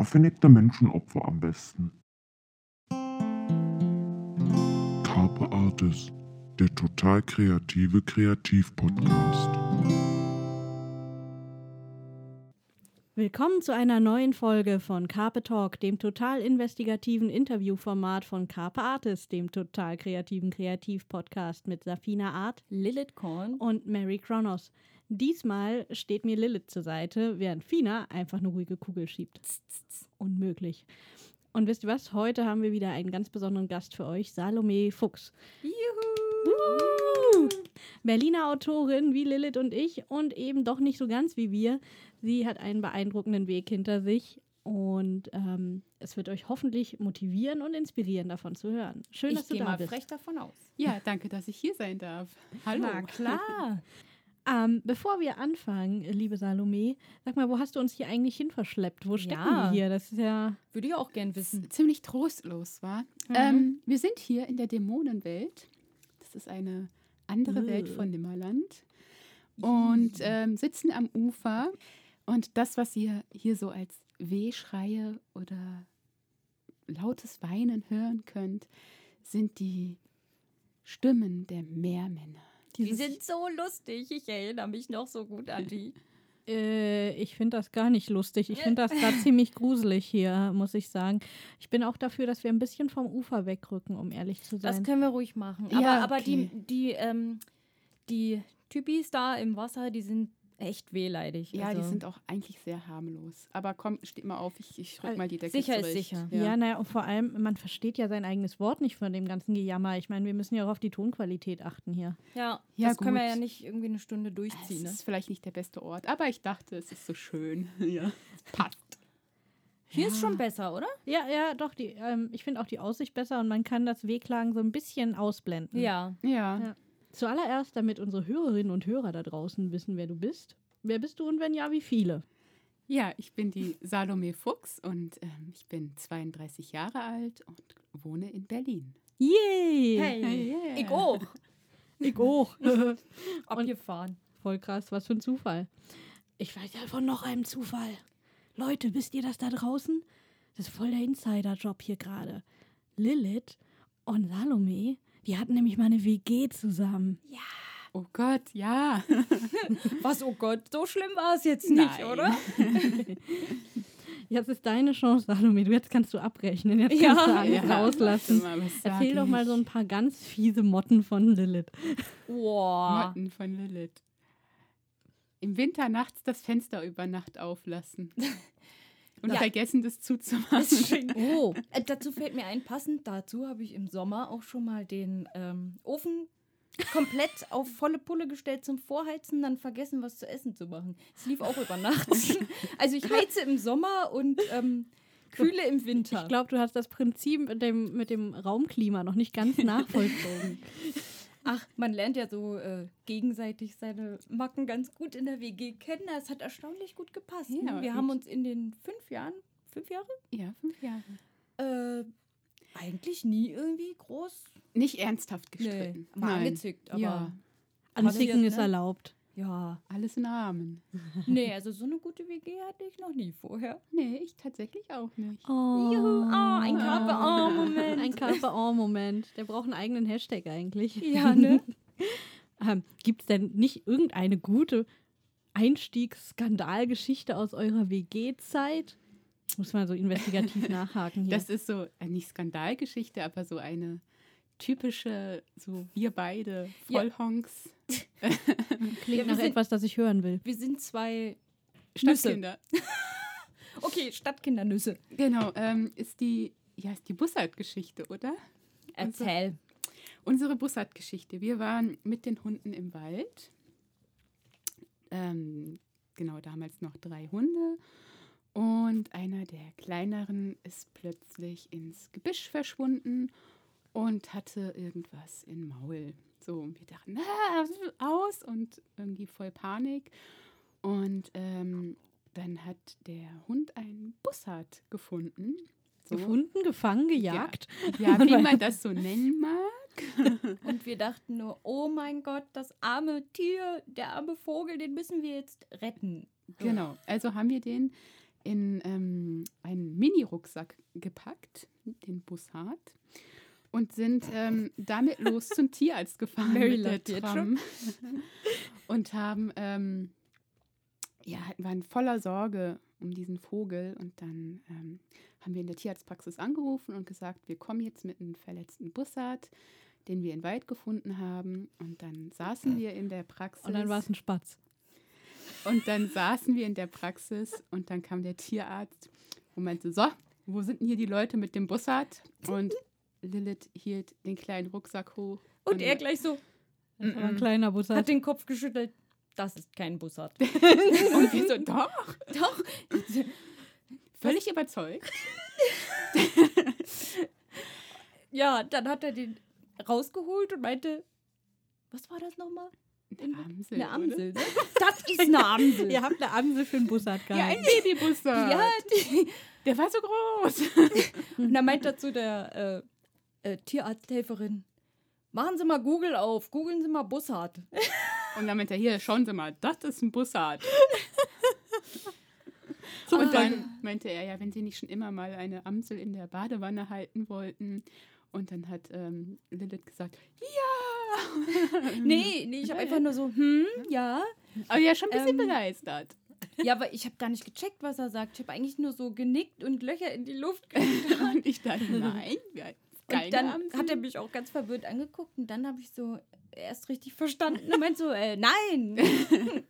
Da finde ich der Menschenopfer am besten. Carpe Artis, der total kreative Kreativpodcast. Willkommen zu einer neuen Folge von Carpe Talk, dem total investigativen Interviewformat von Carpe Artis, dem total kreativen Kreativpodcast mit Safina Art, Lilith Korn. und Mary Kronos. Diesmal steht mir Lilith zur Seite, während Fina einfach eine ruhige Kugel schiebt. Unmöglich. Und wisst ihr was? Heute haben wir wieder einen ganz besonderen Gast für euch, Salome Fuchs. Juhu! Berliner Autorin wie Lilith und ich und eben doch nicht so ganz wie wir. Sie hat einen beeindruckenden Weg hinter sich und ähm, es wird euch hoffentlich motivieren und inspirieren, davon zu hören. Schön, dass Ich du gehe da mal bist. frech davon aus. Ja, danke, dass ich hier sein darf. Hallo. Na klar. Ähm, bevor wir anfangen, liebe Salome, sag mal, wo hast du uns hier eigentlich hin verschleppt? Wo stecken Ja. wir hier? Das ist ja. Würde ich auch gern wissen. Ziemlich trostlos, war. Mhm. Ähm, wir sind hier in der Dämonenwelt. Das ist eine andere Welt Äh. von Nimmerland. Und ähm, sitzen am Ufer. Und das, was ihr hier so als Wehschreie oder lautes Weinen hören könnt, sind die Stimmen der Meermänner. Die sind so lustig. Ich erinnere mich noch so gut an die. Äh, ich finde das gar nicht lustig. Ich finde das gerade ziemlich gruselig hier, muss ich sagen. Ich bin auch dafür, dass wir ein bisschen vom Ufer wegrücken, um ehrlich zu Das sein. können wir ruhig machen. Aber, Ja, aber die, okay. die, ähm, die Typis da im Wasser, die sind echt wehleidig. Ja, also, die sind auch eigentlich sehr harmlos. Aber komm, steht mal auf, ich, ich rück mal die Decke Sicher ist zurecht. sicher. ja, naja, und vor allem, man versteht ja sein eigenes Wort nicht von dem ganzen Gejammer. Ich meine, wir müssen ja auch auf die Tonqualität achten hier. Ja, Ja, das können wir gut. ja nicht irgendwie eine Stunde durchziehen. Ne? ist vielleicht nicht der beste Ort, aber ich dachte, es ist so schön. ja. Passt. Hier ist schon besser, oder? Ja, ja, doch. Die, ähm, ich finde auch die Aussicht besser und man kann das Wehklagen so ein bisschen ausblenden. Ja. Ja. Ja. Zuallererst, damit unsere Hörerinnen und Hörer da draußen wissen, wer du bist. Wer bist du und wenn ja, wie viele? Ja, ich bin die Salome Fuchs und ähm, ich bin 32 Jahre alt und wohne in Berlin. Yay! Hey, yeah. ich auch. Ich auch. Abgefahren. Voll krass, was für ein Zufall. Ich weiß ja von noch einem Zufall. Leute, wisst ihr das da draußen? Das ist voll der Insider-Job hier gerade. Lilith und Salome, die hatten nämlich mal eine WG zusammen. Oh Gott, ja. Was, oh Gott, so schlimm war es jetzt nicht, Nein. oder? Jetzt ist deine Chance, Salome. Du, jetzt kannst du abrechnen. Jetzt Ja. kannst du alles Ja, rauslassen. mal, Erzähl doch mal so ein paar ganz fiese Motten von Lilith. Boah. Motten von Lilith. Im Winter nachts das Fenster über Nacht auflassen. Und Ja. vergessen, das zuzumachen. Oh, Äh, dazu fällt mir ein, passend dazu habe ich im Sommer auch schon mal den ähm, Ofen komplett auf volle Pulle gestellt zum Vorheizen, dann vergessen, was zu essen zu machen. Es lief auch über Nacht. Also ich heize im Sommer und ähm, kühle im Winter. ich glaube, du hast das Prinzip mit dem, mit dem Raumklima noch nicht ganz nachvollzogen. Ach, man lernt ja so äh, gegenseitig seine Macken ganz gut in der WG kennen. Das hat erstaunlich gut gepasst. Ja, Wir haben uns in den fünf Jahren, fünf Jahre, Ja, fünf Jahre. äh, eigentlich nie irgendwie groß Nicht ernsthaft gestritten. mal Nein. angezickt, aber Ja, Anzicken ist ne? erlaubt. Ja. alles in Rahmen. Nee, also so eine gute WG hatte ich noch nie vorher. Nee, ich tatsächlich auch nicht. Oh, Juhu, ah, ein Carpe-Moment. Ein Carpe-Moment. Der braucht einen eigenen Hashtag eigentlich. Ja, ne? ähm, Gibt es denn nicht irgendeine gute Einstiegsskandalgeschichte aus eurer WG-Zeit? Muss man so investigativ nachhaken hier. Das ist so, äh, nicht Skandalgeschichte, aber so eine typische, so wir beide, Ja. Vollhonks, klingt wir nach etwas, das ich hören will. Wir sind zwei. Stadtkinder. Okay, Stadtkindernüsse. Genau, ähm, ist die, ja, ist die Bussard-Geschichte, oder? Erzähl. Unsere Bussard-Geschichte. Wir waren mit den Hunden im Wald. Ähm, genau, damals noch drei Hunde. Und einer der kleineren ist plötzlich ins Gebüsch verschwunden und hatte irgendwas im Maul. So, und wir dachten, ah, aus und irgendwie voll Panik. Und ähm, dann hat der Hund einen Bussard gefunden. So. Gefunden, gefangen, gejagt. Ja, wie man das so nennen mag. Und wir dachten nur, oh mein Gott, das arme Tier, der arme Vogel, den müssen wir jetzt retten. So. Genau, also haben wir den in ähm, einen Mini-Rucksack gepackt, den Bussard, und sind ähm, damit los zum Tierarzt gefahren Mary mit der Tram. und haben, ähm, ja, waren voller Sorge um diesen Vogel. Und dann ähm, haben wir in der Tierarztpraxis angerufen und gesagt, wir kommen jetzt mit einem verletzten Bussard, den wir in Wald gefunden haben. Und dann saßen wir in der Praxis. Und dann war es ein Spatz. Und dann saßen wir in der Praxis und dann kam der Tierarzt und meinte, so, wo sind denn hier die Leute mit dem Bussard? Und Lilith hielt den kleinen Rucksack hoch. Und er gleich so, Das war ein kleiner Bussard. hat den Kopf geschüttelt. Das ist kein Bussard. und wir so, doch, Doch. völlig überzeugt. Ja, dann hat er den rausgeholt und meinte, was war das nochmal? Eine Amsel. Eine? Amsel. Ne? Das ist eine Amsel. Ihr habt eine Amsel für einen Bussard Ja, gehalten. ein Babybussard. Ja, die, Der war so groß. Und dann meint dazu der äh, äh, Tierarzthelferin, machen Sie mal Google auf, googeln Sie mal Bussard. Und dann meinte er, hier, schauen Sie mal, das ist ein Bussard. Zum Und dann meinte er, ja, wenn Sie nicht schon immer mal eine Amsel in der Badewanne halten wollten. Und dann hat ähm, Lilith gesagt, ja. Nee, nee, ich habe einfach nur so, hm, ja. Aber ja, schon ein bisschen Ähm, begeistert. Ja, aber ich habe gar nicht gecheckt, was er sagt. Ich habe eigentlich nur so genickt und Löcher in die Luft. Und ich dachte, nein, Und dann hat er mich auch ganz verwirrt angeguckt und dann habe ich so erst richtig verstanden und meint so, äh, nein.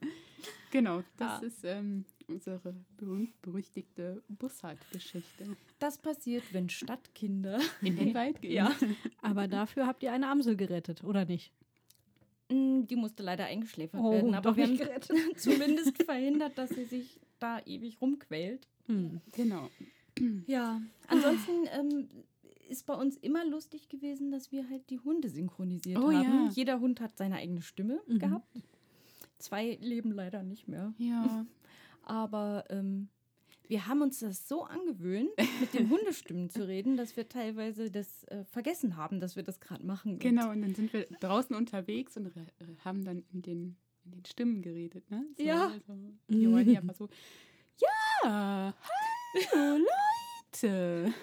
Genau, das Ah. ist ähm, unsere berühmt-berüchtigte Bussard-Geschichte. Das passiert, wenn Stadtkinder. In den Wald gehen. Ja. Aber dafür habt ihr eine Amsel gerettet, oder nicht? Mm, Die musste leider eingeschläfert Oh, werden, aber wir haben zumindest verhindert, dass sie sich da ewig rumquält. Hm. Genau. Ja, ansonsten ähm, ist bei uns immer lustig gewesen, dass wir halt die Hunde synchronisiert Oh haben. ja. Jeder Hund hat seine eigene Stimme Mhm. gehabt. Zwei leben leider nicht mehr. Ja. Aber ähm, wir haben uns das so angewöhnt, mit den Hundestimmen zu reden, dass wir teilweise das äh, vergessen haben, dass wir das gerade machen. Genau, und dann sind wir draußen unterwegs und haben dann in den, in den Stimmen geredet, ne? So, Ja. So, die waren ja einfach so, ja, hallo Leute.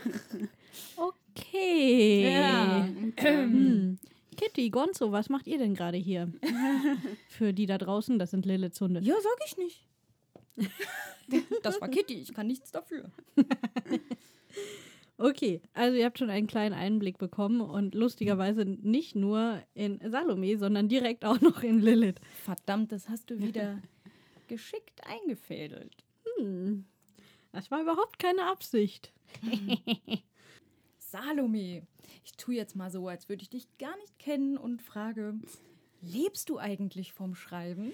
Okay. Ja. Und, ähm, Hm. Kitty, Gonzo, was macht ihr denn gerade hier? Für die da draußen, das sind Liliths Hunde. Ja, sag ich nicht. das war Kitty, ich kann nichts dafür. Okay, also ihr habt schon einen kleinen Einblick bekommen und lustigerweise nicht nur in Salome, sondern direkt auch noch in Lilith. Verdammt, das hast du wieder geschickt eingefädelt. Hm. Das war überhaupt keine Absicht. Salome, ich tue jetzt mal so, als würde ich dich gar nicht kennen und frage, lebst du eigentlich vom Schreiben?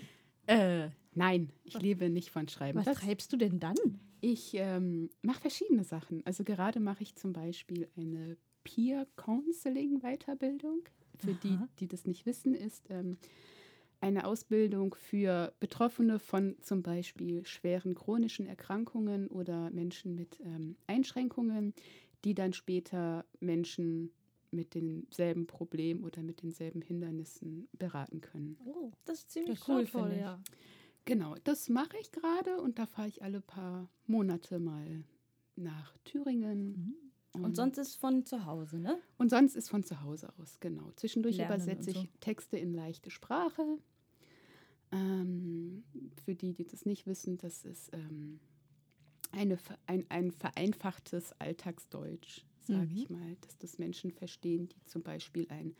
äh, nein, ich lebe nicht von Schreiben. Was Das- treibst du denn dann? Ich ähm, mache verschiedene Sachen. Also gerade mache ich zum Beispiel eine Peer Counseling Weiterbildung. Für die, Aha. die das nicht wissen, ist ähm, eine Ausbildung für Betroffene von zum Beispiel schweren chronischen Erkrankungen oder Menschen mit ähm, Einschränkungen, die dann später Menschen mit denselben Problemen oder mit denselben Hindernissen beraten können. Oh, Das ist ziemlich das cool, ich. ja. Genau, das mache ich gerade und da fahre ich alle paar Monate mal nach Thüringen. Und sonst ist von zu Hause, ne? und sonst ist von zu Hause aus, genau. Zwischendurch Lernen übersetze und ich so. Texte in leichte Sprache. Ähm, für die, die das nicht wissen, das ist ähm, eine, ein, ein vereinfachtes Alltagsdeutsch, sage Mhm. ich mal, dass das Menschen verstehen, die zum Beispiel ein,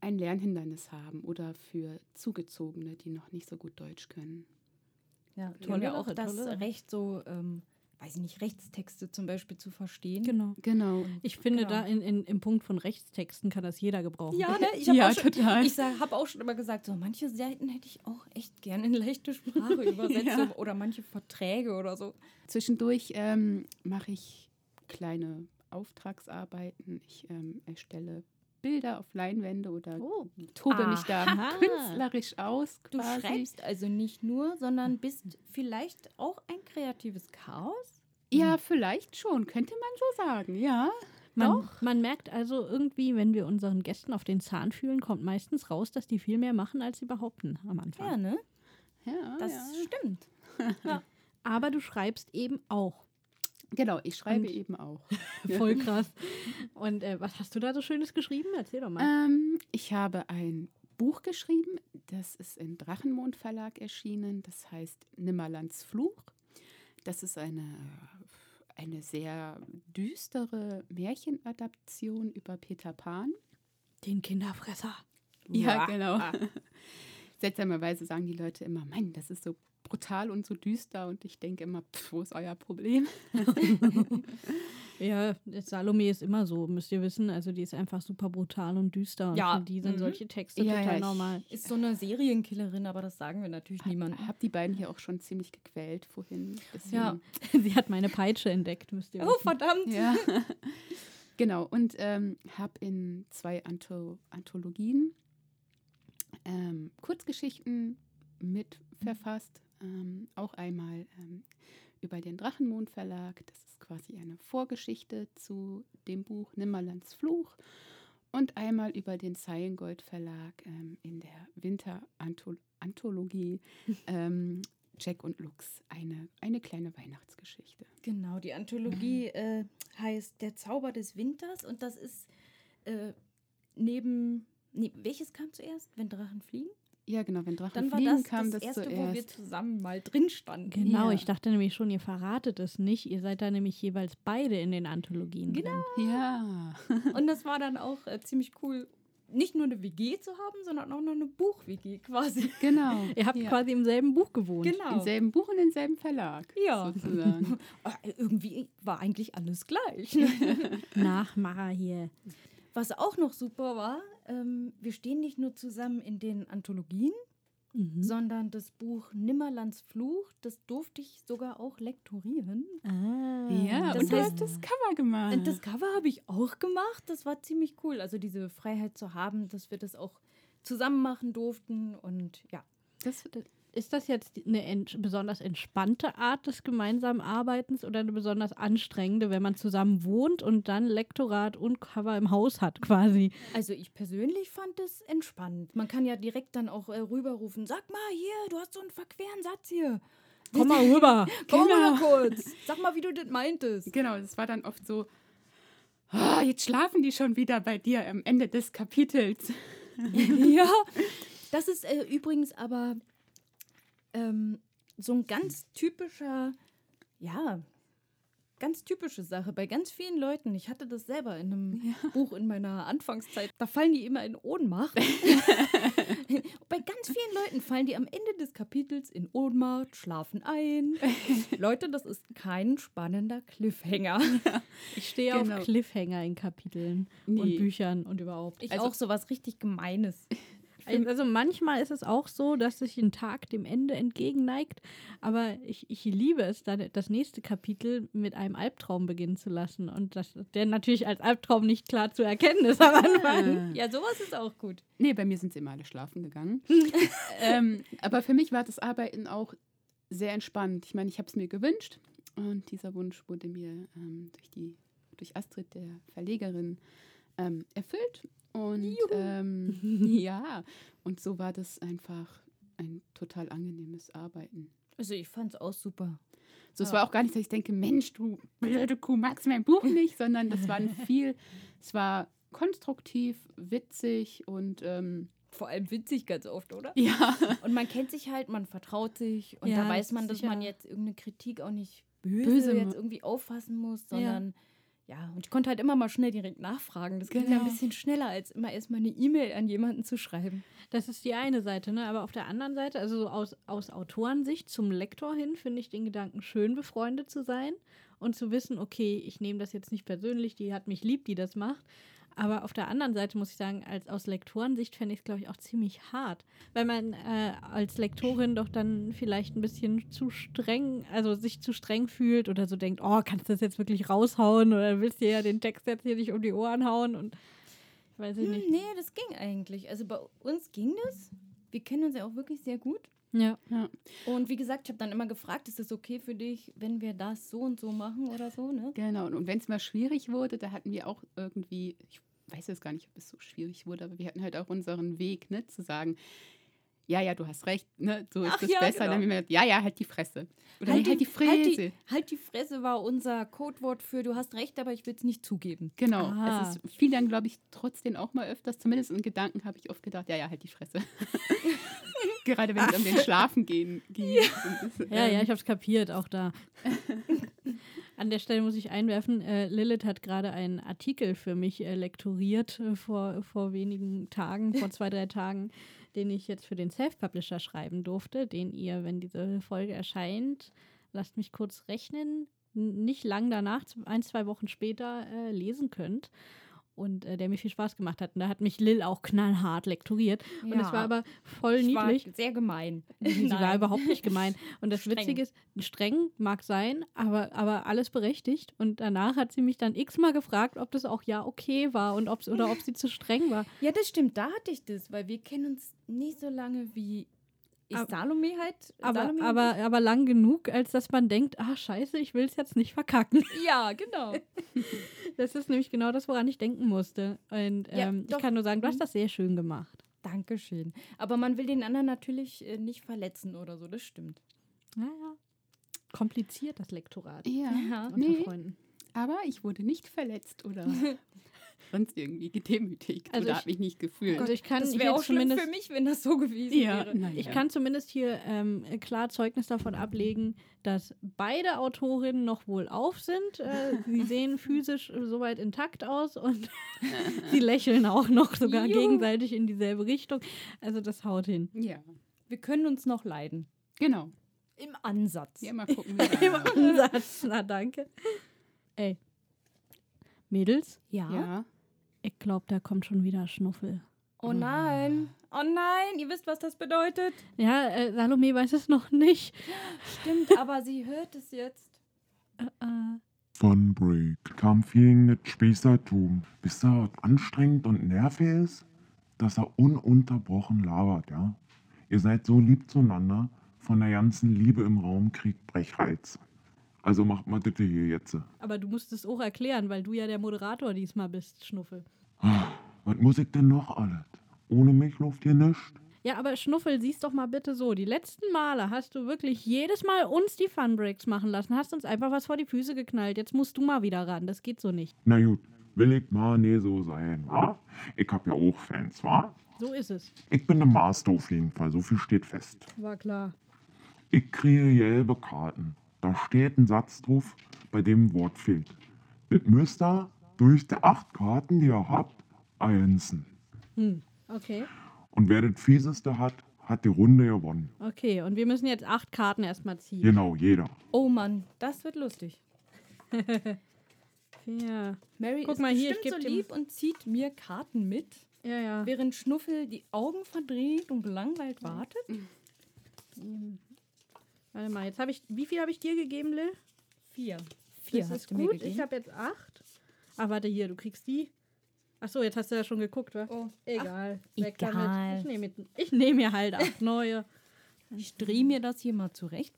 ein Lernhindernis haben oder für Zugezogene, die noch nicht so gut Deutsch können. Ja, toll. Ja auch das. Recht so, ähm, weiß ich nicht, Rechtstexte zum Beispiel zu verstehen. Genau. Genau. Ich finde, Genau. da in, in, im Punkt von Rechtstexten kann das jeder gebrauchen. Ja, ne? Ich habe Ja, auch, schon- total. ich habe auch schon immer gesagt, so manche Seiten hätte ich auch echt gern in leichte Sprache übersetzt Ja. oder manche Verträge oder so. Zwischendurch ähm, mache ich kleine Auftragsarbeiten. Ich ähm, erstelle Bilder auf Leinwände oder Oh. tobe mich da Aha. künstlerisch aus. Du quasi. schreibst also nicht nur, sondern bist vielleicht auch ein kreatives Chaos? Ja, vielleicht schon, könnte man so sagen, ja. Man, man merkt also irgendwie, wenn wir unseren Gästen auf den Zahn fühlen, kommt meistens raus, dass die viel mehr machen, als sie behaupten am Anfang. Ja, ne? Ja, Das ja. stimmt. Aber du schreibst eben auch. Genau, ich schreibe Und- eben auch. Voll krass. Und äh, was hast du da so Schönes geschrieben? Erzähl doch mal. Ähm, ich habe ein Buch geschrieben, das ist im Drachenmond Verlag erschienen, das heißt Nimmerlands Fluch. Das ist eine, eine sehr düstere Märchenadaption über Peter Pan. Den Kinderfresser. Ja, genau. Seltsamerweise sagen die Leute immer, Mann, das ist so brutal und so düster und ich denke immer, pff, wo ist euer Problem? Ja, Salome ist immer so, müsst ihr wissen. Also die ist einfach super brutal und düster. Und Ja, für die sind mhm. solche Texte Ja, total ja, ich- normal. Ist so eine Serienkillerin, aber das sagen wir natürlich niemandem. Habe die beiden hier auch schon ziemlich gequält vorhin. Deswegen- Ja. Sie hat meine Peitsche entdeckt, müsst ihr Oh, wissen. verdammt. Ja. genau, und ähm, habe in zwei Antho Anthologien ähm, Kurzgeschichten mit verfasst. Ähm, auch einmal ähm, über den Drachenmond Verlag. Das ist quasi eine Vorgeschichte zu dem Buch Nimmerlands Fluch. Und einmal über den Zeilengold Verlag ähm, in der Winter-Anthologie ähm, Jack und Lux. Eine, eine kleine Weihnachtsgeschichte. Genau, die Anthologie äh, heißt Der Zauber des Winters und das ist äh, neben. Nee, welches kam zuerst? Wenn Drachen fliegen? Ja, genau, wenn Drachen Dann war fliegen das kam das, das erste, wo wir zuerst. zusammen mal drin standen. Genau, Ja. ich dachte nämlich schon, ihr verratet es nicht. Ihr seid da nämlich jeweils beide in den Anthologien. Genau. Drin. Ja. Und das war dann auch äh, ziemlich cool, nicht nur eine WG zu haben, sondern auch noch eine Buch-WG quasi. Genau. Ihr habt ja. quasi im selben Buch gewohnt. Genau. im selben Buch und im selben Verlag. Ja. Sozusagen. Äh, Irgendwie war eigentlich alles gleich. Nachmacher hier. Was auch noch super war, ähm, wir stehen nicht nur zusammen in den Anthologien, Mhm. sondern das Buch Nimmerlands Fluch, das durfte ich sogar auch lektorieren. Ah, Ja, Das und du heißt- hast das Cover gemacht. Und das Cover habe ich auch gemacht. Das war ziemlich cool. Also diese Freiheit zu haben, dass wir das auch zusammen machen durften. Und ja, das, Ist das jetzt eine ent besonders entspannte Art des gemeinsamen Arbeitens oder eine besonders anstrengende, wenn man zusammen wohnt und dann Lektorat und Cover im Haus hat quasi? also ich persönlich fand es entspannt. Man kann ja direkt dann auch äh, rüberrufen, sag mal hier, du hast so einen verqueren Satz hier. Komm mal rüber. Komm Genau. mal kurz. Sag mal, wie du das meintest. genau, das war dann oft so, "Ah, jetzt schlafen die schon wieder bei dir am Ende des Kapitels. ja, das ist äh, übrigens aber ähm, so ein ganz typischer, ja, ganz typische Sache bei ganz vielen Leuten. Ich hatte das selber in einem Buch in meiner Anfangszeit. Da fallen die immer in Ohnmacht. bei ganz vielen Leuten fallen die am Ende des Kapitels in Ohnmacht, schlafen ein. Leute, das ist kein spannender Cliffhanger. Ich stehe Genau. auf Cliffhanger in Kapiteln und Nee. Büchern und überhaupt. Ich Also- auch so was richtig Gemeines. Also manchmal ist es auch so, dass sich ein Tag dem Ende entgegenneigt, aber ich, ich liebe es, dann das nächste Kapitel mit einem Albtraum beginnen zu lassen und das, der natürlich als Albtraum nicht klar zu erkennen ist am Anfang. Ja, sowas ist auch gut. Nee, bei mir sind sie immer alle schlafen gegangen. ähm, aber für mich war das Arbeiten auch sehr entspannt. Ich meine, ich habe es mir gewünscht und dieser Wunsch wurde mir ähm, durch, die, durch Astrid, der Verlegerin, ähm, erfüllt. Und ähm, ja, und so war das einfach ein total angenehmes Arbeiten. Also ich fand es auch super. So, es Ja. war auch gar nicht, dass ich denke, Mensch, du blöde Kuh, magst mein Buch nicht, sondern das war viel, es war konstruktiv, witzig und ähm, Vor allem witzig ganz oft, oder? ja. Und man kennt sich halt, man vertraut sich und Ja, da weiß man, dass sicher. man jetzt irgendeine Kritik auch nicht böse, Böse jetzt irgendwie auffassen muss, sondern ja. Und ich konnte halt immer mal schnell direkt nachfragen. Das ging ja ein Genau. bisschen schneller, als immer erstmal eine E-Mail an jemanden zu schreiben. Das ist die eine Seite, ne? Aber auf der anderen Seite, also so aus, aus Autorensicht zum Lektor hin, finde ich den Gedanken schön, befreundet zu sein und zu wissen, okay, ich nehme das jetzt nicht persönlich, die hat mich lieb, die das macht. Aber auf der anderen Seite muss ich sagen, als aus Lektorensicht fände ich es, glaube ich, auch ziemlich hart. Weil man äh, als Lektorin doch dann vielleicht ein bisschen zu streng, also sich zu streng fühlt oder so denkt, oh, kannst du das jetzt wirklich raushauen oder willst du ja den Text jetzt hier nicht um die Ohren hauen und weiß ich Hm, nicht. nee, das ging eigentlich. Also bei uns ging das. Wir kennen uns ja auch wirklich sehr gut. Ja. Und wie gesagt, ich habe dann immer gefragt, ist es okay für dich, wenn wir das so und so machen oder so, ne? Genau, und, wenn es mal schwierig wurde, da hatten wir auch irgendwie, ich weiß jetzt gar nicht, ob es so schwierig wurde, aber wir hatten halt auch unseren Weg, ne, zu sagen, ja, ja, du hast recht, ne? so ist es ja, besser. genau. Dann haben wir gesagt, ja, ja, halt die Fresse. Oder halt, halt die Fresse. Halt die, halt die Fresse war unser Codewort für du hast recht, aber ich will es nicht zugeben. Genau, Ah. es ist, fiel dann, glaube ich, trotzdem auch mal öfters, zumindest in Gedanken habe ich oft gedacht, ja, ja, halt die Fresse. Gerade wenn es um den Schlafen gehen ging. Ja, ja, ich habe es kapiert, auch da. An der Stelle muss ich einwerfen, äh, Lilith hat gerade einen Artikel für mich äh, lektoriert äh, vor, vor wenigen Tagen, vor zwei, drei Tagen, den ich jetzt für den Self-Publisher schreiben durfte, den ihr, wenn diese Folge erscheint, lasst mich kurz rechnen, nicht lang danach, ein, zwei Wochen später äh, lesen könnt. Und äh, der mir viel Spaß gemacht hat. Und da hat mich Lil auch knallhart lektoriert. Und es war aber voll Ich war niedlich. sehr gemein. Sie war überhaupt nicht gemein. Und das Streng. Witzige ist, streng mag sein, aber, aber alles berechtigt. Und danach hat sie mich dann x-mal gefragt, ob das auch ja okay war und ob's, oder ob sie zu streng war. Ja, das stimmt, da hatte ich das, weil wir kennen uns nicht so lange wie Ab- Salome halt. Aber, Salome und aber, aber lang genug, als dass man denkt, ah scheiße, ich will es jetzt nicht verkacken. Ja, genau. Das ist nämlich genau das, woran ich denken musste. Und Ja, ähm, ich kann nur sagen, du hast Mhm. das sehr schön gemacht. Dankeschön. Aber man will den anderen natürlich äh, nicht verletzen oder so, das stimmt. Naja. Kompliziert, das Lektorat. Ja, Ja. Unter nee, Freunden. aber ich wurde nicht verletzt oder sonst irgendwie gedemütigt Also oder ich- habe mich nicht gefühlt. Also ich kann das wäre auch schlimm für mich, wenn das so gewesen Ja, wäre. na Ich ja. kann zumindest hier ähm, klar Zeugnis davon ablegen, dass beide Autorinnen noch wohl auf sind. Äh, sie sehen physisch soweit intakt aus und sie lächeln auch noch sogar Juhu. gegenseitig in dieselbe Richtung. Also das haut hin. Ja, Wir können uns noch leiden. genau. Im Ansatz. Ja, mal gucken. Im Ansatz. Na danke. Ey. Mädels, Ja. ja. Ich glaube, da kommt schon wieder Schnuffel. Oh nein. Oh nein, ihr wisst, was das bedeutet. Ja, äh, Salome weiß es noch nicht. Stimmt, aber sie hört es jetzt. Äh, äh, Funbreak. Kam viel mit Spießertum. Bis er anstrengend und nervig ist, dass er ununterbrochen labert, ja? Ihr seid so lieb zueinander, von der ganzen Liebe im Raum kriegt Brechreiz. Also macht mal bitte hier jetzt. aber du musst es auch erklären, weil du ja der Moderator diesmal bist, Schnuffel. Was muss ich denn noch alles? Ohne mich läuft hier nichts. Ja, aber Schnuffel, siehst doch mal bitte so. Die letzten Male hast du wirklich jedes Mal uns die Funbreaks machen lassen, hast uns einfach was vor die Füße geknallt. Jetzt musst du mal wieder ran. Das geht so nicht. Na gut, will ich mal nie so sein, wa? Ich hab ja auch Fans, wa? So ist es. Ich bin der Master auf jeden Fall, so viel steht fest. War klar. Ich kriege gelbe Karten. Da steht ein Satz drauf, bei dem ein Wort fehlt. Das müsst ihr durch die acht Karten, die ihr habt, einsen. Hm. Okay. Und wer das Fieseste hat, hat die Runde gewonnen. Okay, und wir müssen jetzt acht Karten erstmal ziehen. Genau, jeder. Oh Mann, das wird lustig. Vier. Mary Guck ist mal hier, ich so lieb und zieht mir Karten mit, Ja, ja. während Schnuffel die Augen verdreht und gelangweilt wartet. Warte mal, jetzt habe ich. Wie viel habe ich dir gegeben, Lil? Vier. Vier das ist gut. Ich habe jetzt acht. Ah, warte hier, du kriegst die. Ach so, jetzt hast du ja schon geguckt, wa? Oh, Egal. Ach, Weg damit. egal. Ich nehme ich nehm mir halt acht neue. Ich drehe mir das hier mal zurecht.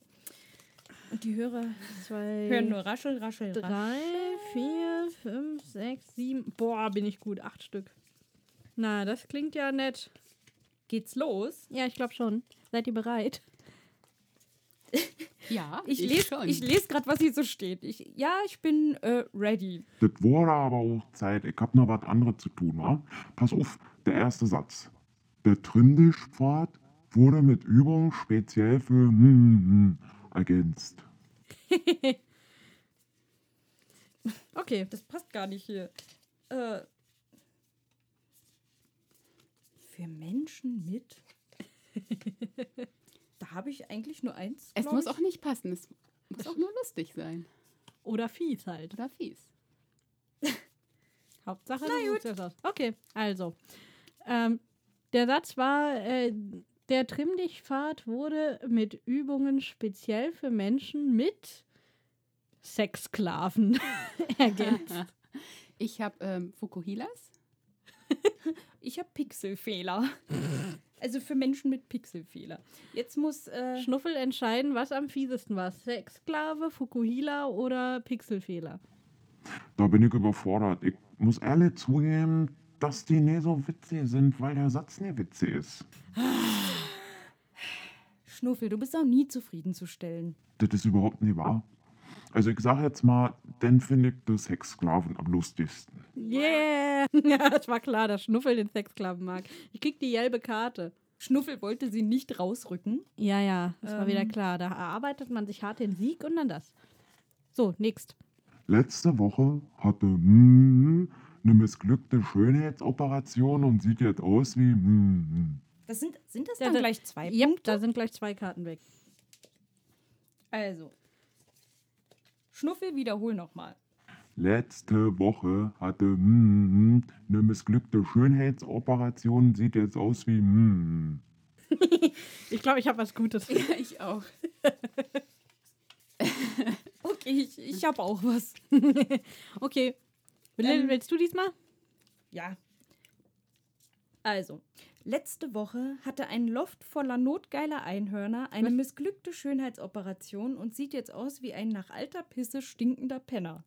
Und die Hörer Zwei, hören nur raschel, raschel, raschel. drei, vier, fünf, sechs, sieben. Boah, bin ich gut. Acht Stück. Na, das klingt ja nett. Geht's los? Ja, ich glaube schon. Seid ihr bereit? Ja, Ich, lese, schon. ich lese gerade, was hier so steht. Ich, ja, ich bin äh, ready. Das wurde aber auch Zeit. Ich hab noch was anderes zu tun, wa? Pass auf, der erste Satz. Der Trindischpfad wurde mit Übung speziell für hm, hm, hm ergänzt. Okay. Das passt gar nicht hier. Äh, für Menschen mit. da habe ich eigentlich nur eins. es muss ich. auch nicht passen, es muss auch nur lustig sein. Oder fies halt. Oder fies. Hauptsache, Na suchst das aus. Okay, also. Ähm, der Satz war, äh, der Trimm-Dich-Pfad wurde mit Übungen speziell für Menschen mit Sexsklaven ergänzt. Ich habe ähm, Fukuhilas. Ich habe Pixelfehler. Also für Menschen mit Pixelfehler. Jetzt muss. Äh, Schnuffel entscheiden, was am fiesesten war. Sexsklave, Fukuhila oder Pixelfehler. Da bin ich überfordert. Ich muss ehrlich zugeben, dass die nicht so witzig sind, weil der Satz nicht witzig ist. Schnuffel, du bist auch nie zufriedenzustellen. Das ist überhaupt nicht wahr. Also ich sag jetzt mal, dann finde ich das Sexsklaven am lustigsten. Yeah! Ja, es war klar, dass Schnuffel den Sexsklaven mag. Ich krieg die gelbe Karte. Schnuffel wollte sie nicht rausrücken. Ja, ja, das war wieder Ähm. klar. Da erarbeitet man sich hart den Sieg und dann das. So, nächst. Letzte Woche hatte mm, eine missglückte Schönheitsoperation und sieht jetzt aus wie mm. Das sind, sind das Ja, dann da- gleich zwei Ja, Punkte? da sind gleich zwei Karten weg. Also. Schnuffel, wiederhol nochmal. Letzte Woche hatte mm, eine missglückte Schönheitsoperation sieht jetzt aus wie mm. Ich glaube, ich habe was Gutes. Ja, ich auch. Okay, ich, ich habe auch was. Okay. Lil, Ähm. willst du diesmal? Ja. Also, letzte Woche hatte ein Loft voller notgeiler Einhörner eine missglückte Schönheitsoperation und sieht jetzt aus wie ein nach alter Pisse stinkender Penner.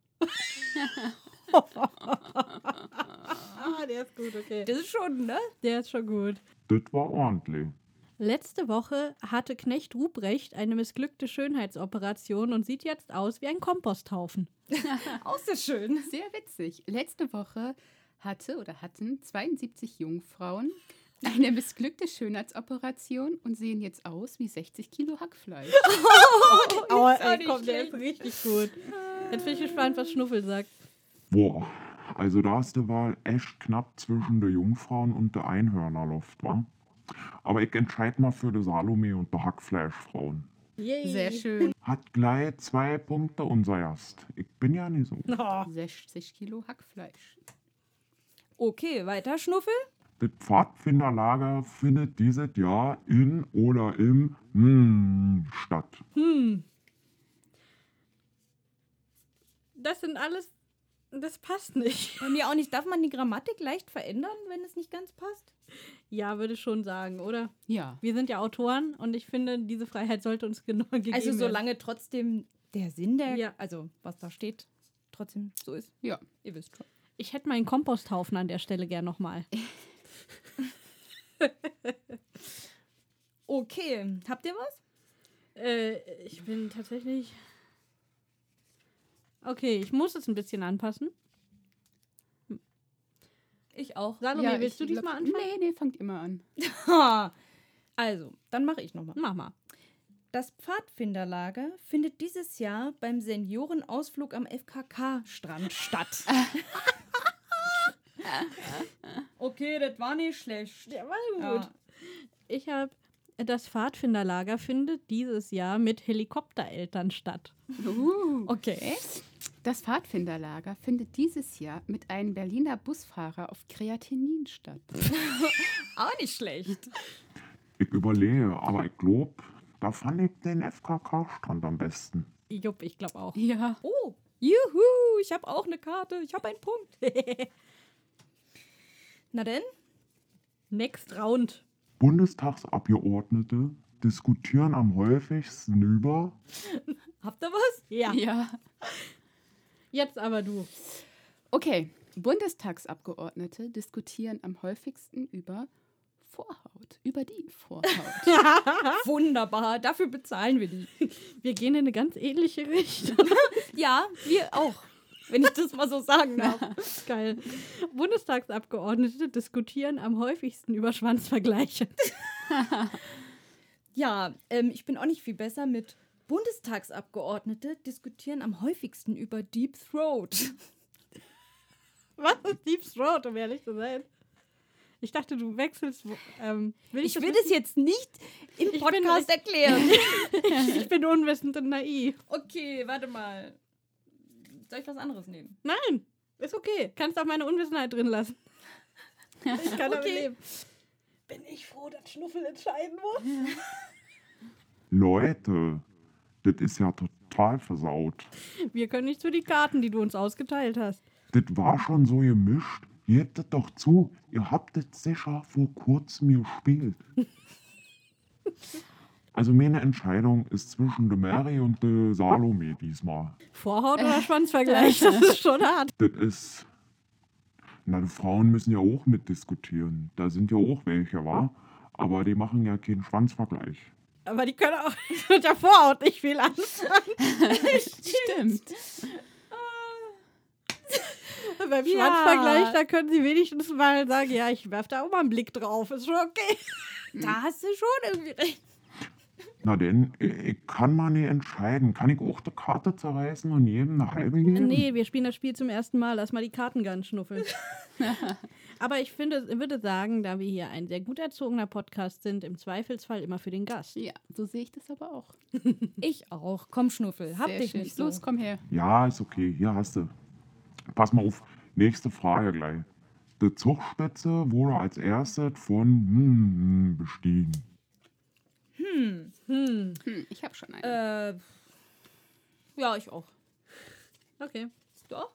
Ah, der ist gut, okay. Das ist schon, ne? Der ist schon gut. Das war ordentlich. Letzte Woche hatte Knecht Ruprecht eine missglückte Schönheitsoperation und sieht jetzt aus wie ein Komposthaufen. Auch sehr schön. Sehr witzig. Letzte Woche hatte oder hatten 72 Jungfrauen eine missglückte Schönheitsoperation und sehen jetzt aus wie 60 Kilo Hackfleisch. Oh, auch ey, nicht komm, der ist richtig gut. Jetzt bin ich gespannt, was Schnuffel sagt. Boah, also da ist die Wahl echt knapp zwischen der Jungfrauen und der Einhörnerluft, wa? Aber ich entscheide mal für die Salome und der Hackfleischfrauen. Yay. Sehr schön. Hat gleich zwei Punkte unser Gast. Ich bin ja nicht so. Oh, 60 Kilo Hackfleisch. Okay, weiter, Schnuffel. Das Pfadfinderlager findet dieses Jahr in oder im mm, statt. hm. Das sind alles. Das passt nicht. Bei mir auch nicht. Darf man die Grammatik leicht verändern, wenn es nicht ganz passt? Ja, würde ich schon sagen, oder? Ja. Wir sind ja Autoren und ich finde, diese Freiheit sollte uns genau gegeben Also werden. solange trotzdem der Sinn der, Ja. also was da steht, trotzdem so ist. Ja. Ihr wisst schon. Ich hätte meinen Komposthaufen an der Stelle gern nochmal. Okay, habt ihr was? Äh, ich bin tatsächlich. Okay, ich muss es ein bisschen anpassen. Ich auch. Salome, ja, willst du diesmal glaub- anfangen? Nee, nee, fangt immer an. Also, dann mache ich nochmal. Mach mal. Das Pfadfinderlager findet dieses Jahr beim Seniorenausflug am FKK-Strand statt. okay, das war nicht schlecht. Ja, war Ja. gut. Ich habe. Das Pfadfinderlager findet dieses Jahr mit Helikoptereltern statt. Uh. Okay. Das Pfadfinderlager findet dieses Jahr mit einem Berliner Busfahrer auf Kreatinin statt. Auch nicht schlecht. Ich überlege, aber ich glaube, da fand ich den FKK-Strand am besten. Jupp, ich glaube auch. Ja. Oh, juhu, ich habe auch eine Karte. Ich habe einen Punkt. Na denn? Next Round. Bundestagsabgeordnete diskutieren am häufigsten über Habt ihr was? Ja. Ja. Jetzt aber du. Okay. Bundestagsabgeordnete diskutieren am häufigsten über Vorhaut, über die Vorhaut. Wunderbar, dafür bezahlen wir die. Wir gehen in eine ganz ähnliche Richtung. Ja, wir auch. Wenn ich das mal so sagen darf. Geil. Bundestagsabgeordnete diskutieren am häufigsten über Schwanzvergleiche. Ja, ähm, ich bin auch nicht viel besser mit Bundestagsabgeordnete diskutieren am häufigsten über Deep Throat. Was ist Deep Throat, um ehrlich zu sein? Ich dachte, du wechselst. Ähm, will Ich das will das jetzt nicht im Ich bin Podcast erklären. ich bin unwissend und naiv. Okay, warte mal. Soll ich was anderes nehmen? Nein, ist okay. Kannst auch meine Unwissenheit drin lassen. Ich kann damit Okay. leben. Bin ich froh, dass Schnuffel entscheiden muss? Leute. Das ist ja total versaut. Wir können nichts für die Karten, die du uns ausgeteilt hast. Das war schon so gemischt. Ihr hättet doch zu, ihr habt das sicher vor kurzem gespielt. Also meine Entscheidung ist zwischen der Mary und der Salome diesmal. Vorhaut oder Schwanzvergleich, das ist schon hart. Das ist. Na, die Frauen müssen ja auch mitdiskutieren. Da sind ja auch welche, wa? Aber die machen ja keinen Schwanzvergleich. Aber die können auch mit der Vorhaut nicht viel anfangen. Stimmt. Beim Ja. Schwanzvergleich, da können sie wenigstens mal sagen, ja, ich werfe da auch mal einen Blick drauf. Ist schon okay. Da hast du schon irgendwie recht. Na denn, ich, ich kann mal nicht entscheiden. Kann ich auch die Karte zerreißen und jedem eine halbe geben? Nee, wir spielen das Spiel zum ersten Mal. Lass mal die Karten ganz schnuffeln. Aber ich finde, würde sagen, da wir hier ein sehr gut erzogener Podcast sind, im Zweifelsfall immer für den Gast. Ja, so sehe ich das aber auch. Ich auch. Komm, Schnuffel. Hab Sehr dich schön. nicht so. Los, komm her. Ja, ist okay. Hier hast du. Pass mal auf. Nächste Frage gleich. Die Zugspitze wurde als erstes von hm, bestiegen. Hm. Hm, ich habe schon einen. Äh, ja, ich auch. Okay. Doch?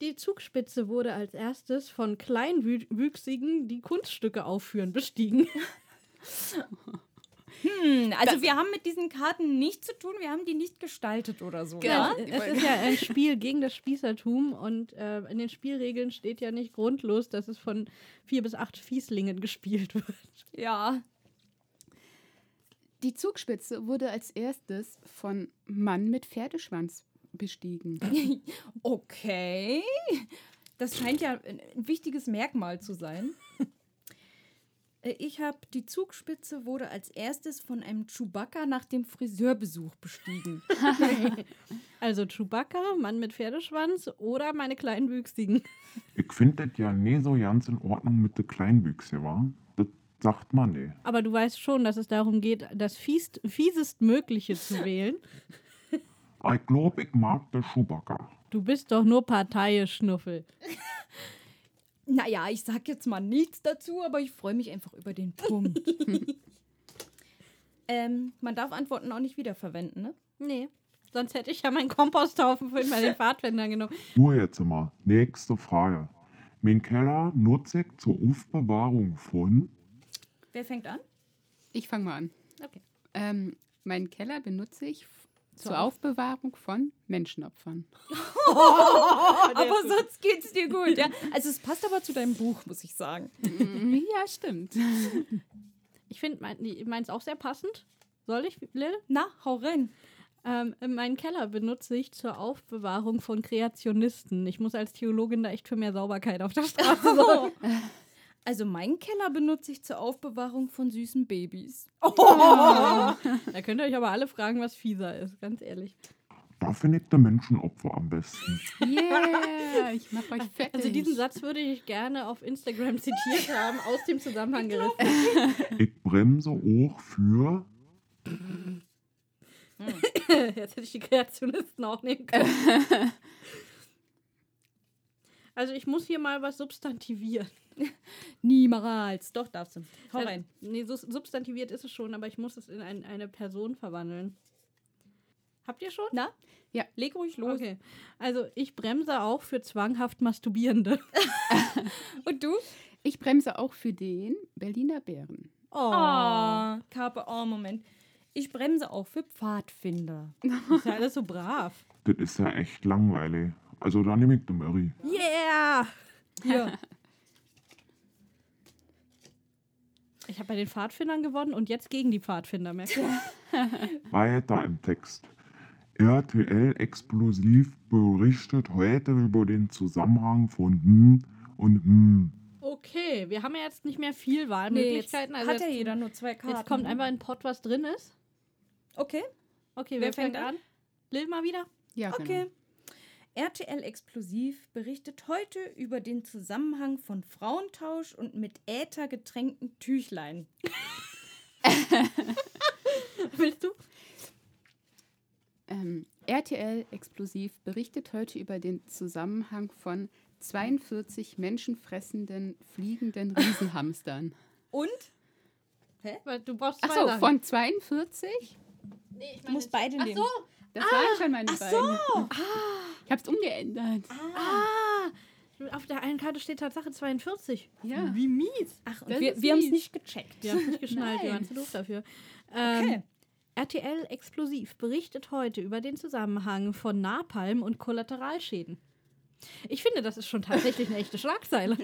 Die Zugspitze wurde als erstes von Kleinwüchsigen, die Kunststücke aufführen, bestiegen. Hm, also wir haben mit diesen Karten nichts zu tun. Wir haben die nicht gestaltet oder so. Genau. Ja? Es ist ja ein Spiel gegen das Spießertum und äh, in den Spielregeln steht ja nicht grundlos, dass es von vier bis acht Fieslingen gespielt wird. Ja. Die Zugspitze wurde als erstes von Mann mit Pferdeschwanz bestiegen. Okay. Das scheint ja ein wichtiges Merkmal zu sein. Äh, Ich habe die Zugspitze wurde als erstes von einem Chewbacca nach dem Friseurbesuch bestiegen. Also Chewbacca, Mann mit Pferdeschwanz oder meine Kleinwüchsigen. Ich finde das ja nie so ganz in Ordnung mit den Kleinwüchse, wa? Das sagt man nicht. Aber du weißt schon, dass es darum geht, das fiest, fiesestmögliche zu wählen. Ich glaube, ich mag den Schuhbacker. Du bist doch nur Parteischnuffel. Naja, ich sag jetzt mal nichts dazu, aber ich freue mich einfach über den Punkt. ähm, man darf Antworten auch nicht wiederverwenden, ne? Nee, sonst hätte ich ja meinen Komposthaufen vorhin bei den Pfadfindern genommen. Nur jetzt mal. Nächste Frage. Mein Keller nutze ich zur Aufbewahrung von. Wer fängt an? Ich fange mal an. Okay. Ähm, meinen Keller benutze ich zur Aufbewahrung von Menschenopfern. aber sonst geht's dir gut, ja. Also es passt aber zu deinem Buch, muss ich sagen. Mm, ja, stimmt. Ich finde mein, meins auch sehr passend. Soll ich, Lil? Na, hau rein. Ähm, meinen Keller benutze ich zur Aufbewahrung von Kreationisten. Ich muss als Theologin da echt für mehr Sauberkeit auf der Straße sorgen. Also meinen Keller benutze ich zur Aufbewahrung von süßen Babys. Da könnt ihr euch aber alle fragen, was fieser ist, ganz ehrlich. Da finde ich die Menschenopfer am besten. Yeah, ich mach euch fertig. Also diesen Satz würde ich gerne auf Instagram zitiert haben, aus dem Zusammenhang gerissen. Ich bremse auch für. Jetzt hätte ich die Kreationisten auch nehmen können. Also ich muss hier mal was substantivieren. Niemals. Doch, darfst du. Hau Also, rein. Nee, sus- substantiviert ist es schon, aber ich muss es in ein, eine Person verwandeln. Habt ihr schon? Na? Ja. Leg ruhig los. Okay. Also ich bremse auch für zwanghaft Masturbierende. Und du? ich bremse auch für den Berliner Bären. Oh. Ah, Carpe, oh, Moment. Ich bremse auch für Pfadfinder. Ist ja alles so brav. Das ist ja echt langweilig. Also da nehme ich den Murray. Yeah! Hier. Ich habe bei den Pfadfindern gewonnen und jetzt gegen die Pfadfinder, merkst du? Weiter im Text. RTL Explosiv berichtet heute über den Zusammenhang von hm und hm. Okay, wir haben ja jetzt nicht mehr viel Nee, jetzt Wahlmöglichkeiten. also hat ja jeder nur zwei Karten. jetzt kommt einfach in den Pott, was drin ist. Okay, Okay, Wer wer, fängt fängt an? Lil mal wieder? Ja, okay. RTL Explosiv berichtet heute über den Zusammenhang von Frauentausch und mit Äther getränkten Tüchlein. Willst du? Ähm, RTL Explosiv berichtet heute über den Zusammenhang von 42 menschenfressenden, fliegenden Riesenhamstern. Und? Weil Du brauchst zwei Achso, von 42? Nee, ich Du musst beide nehmen. Das waren schon meine beiden. Ich hab's umgeändert. Ah, auf der einen Karte steht Tatsache 42. Ja. Wie mies. Ach, und Das wir, wir haben es nicht gecheckt. Die haben nicht geschnallt, Nein. waren zu doof dafür. Ähm, Okay. RTL Explosiv berichtet heute über den Zusammenhang von Napalm und Kollateralschäden. Ich finde, das ist schon tatsächlich eine echte Schlagzeile.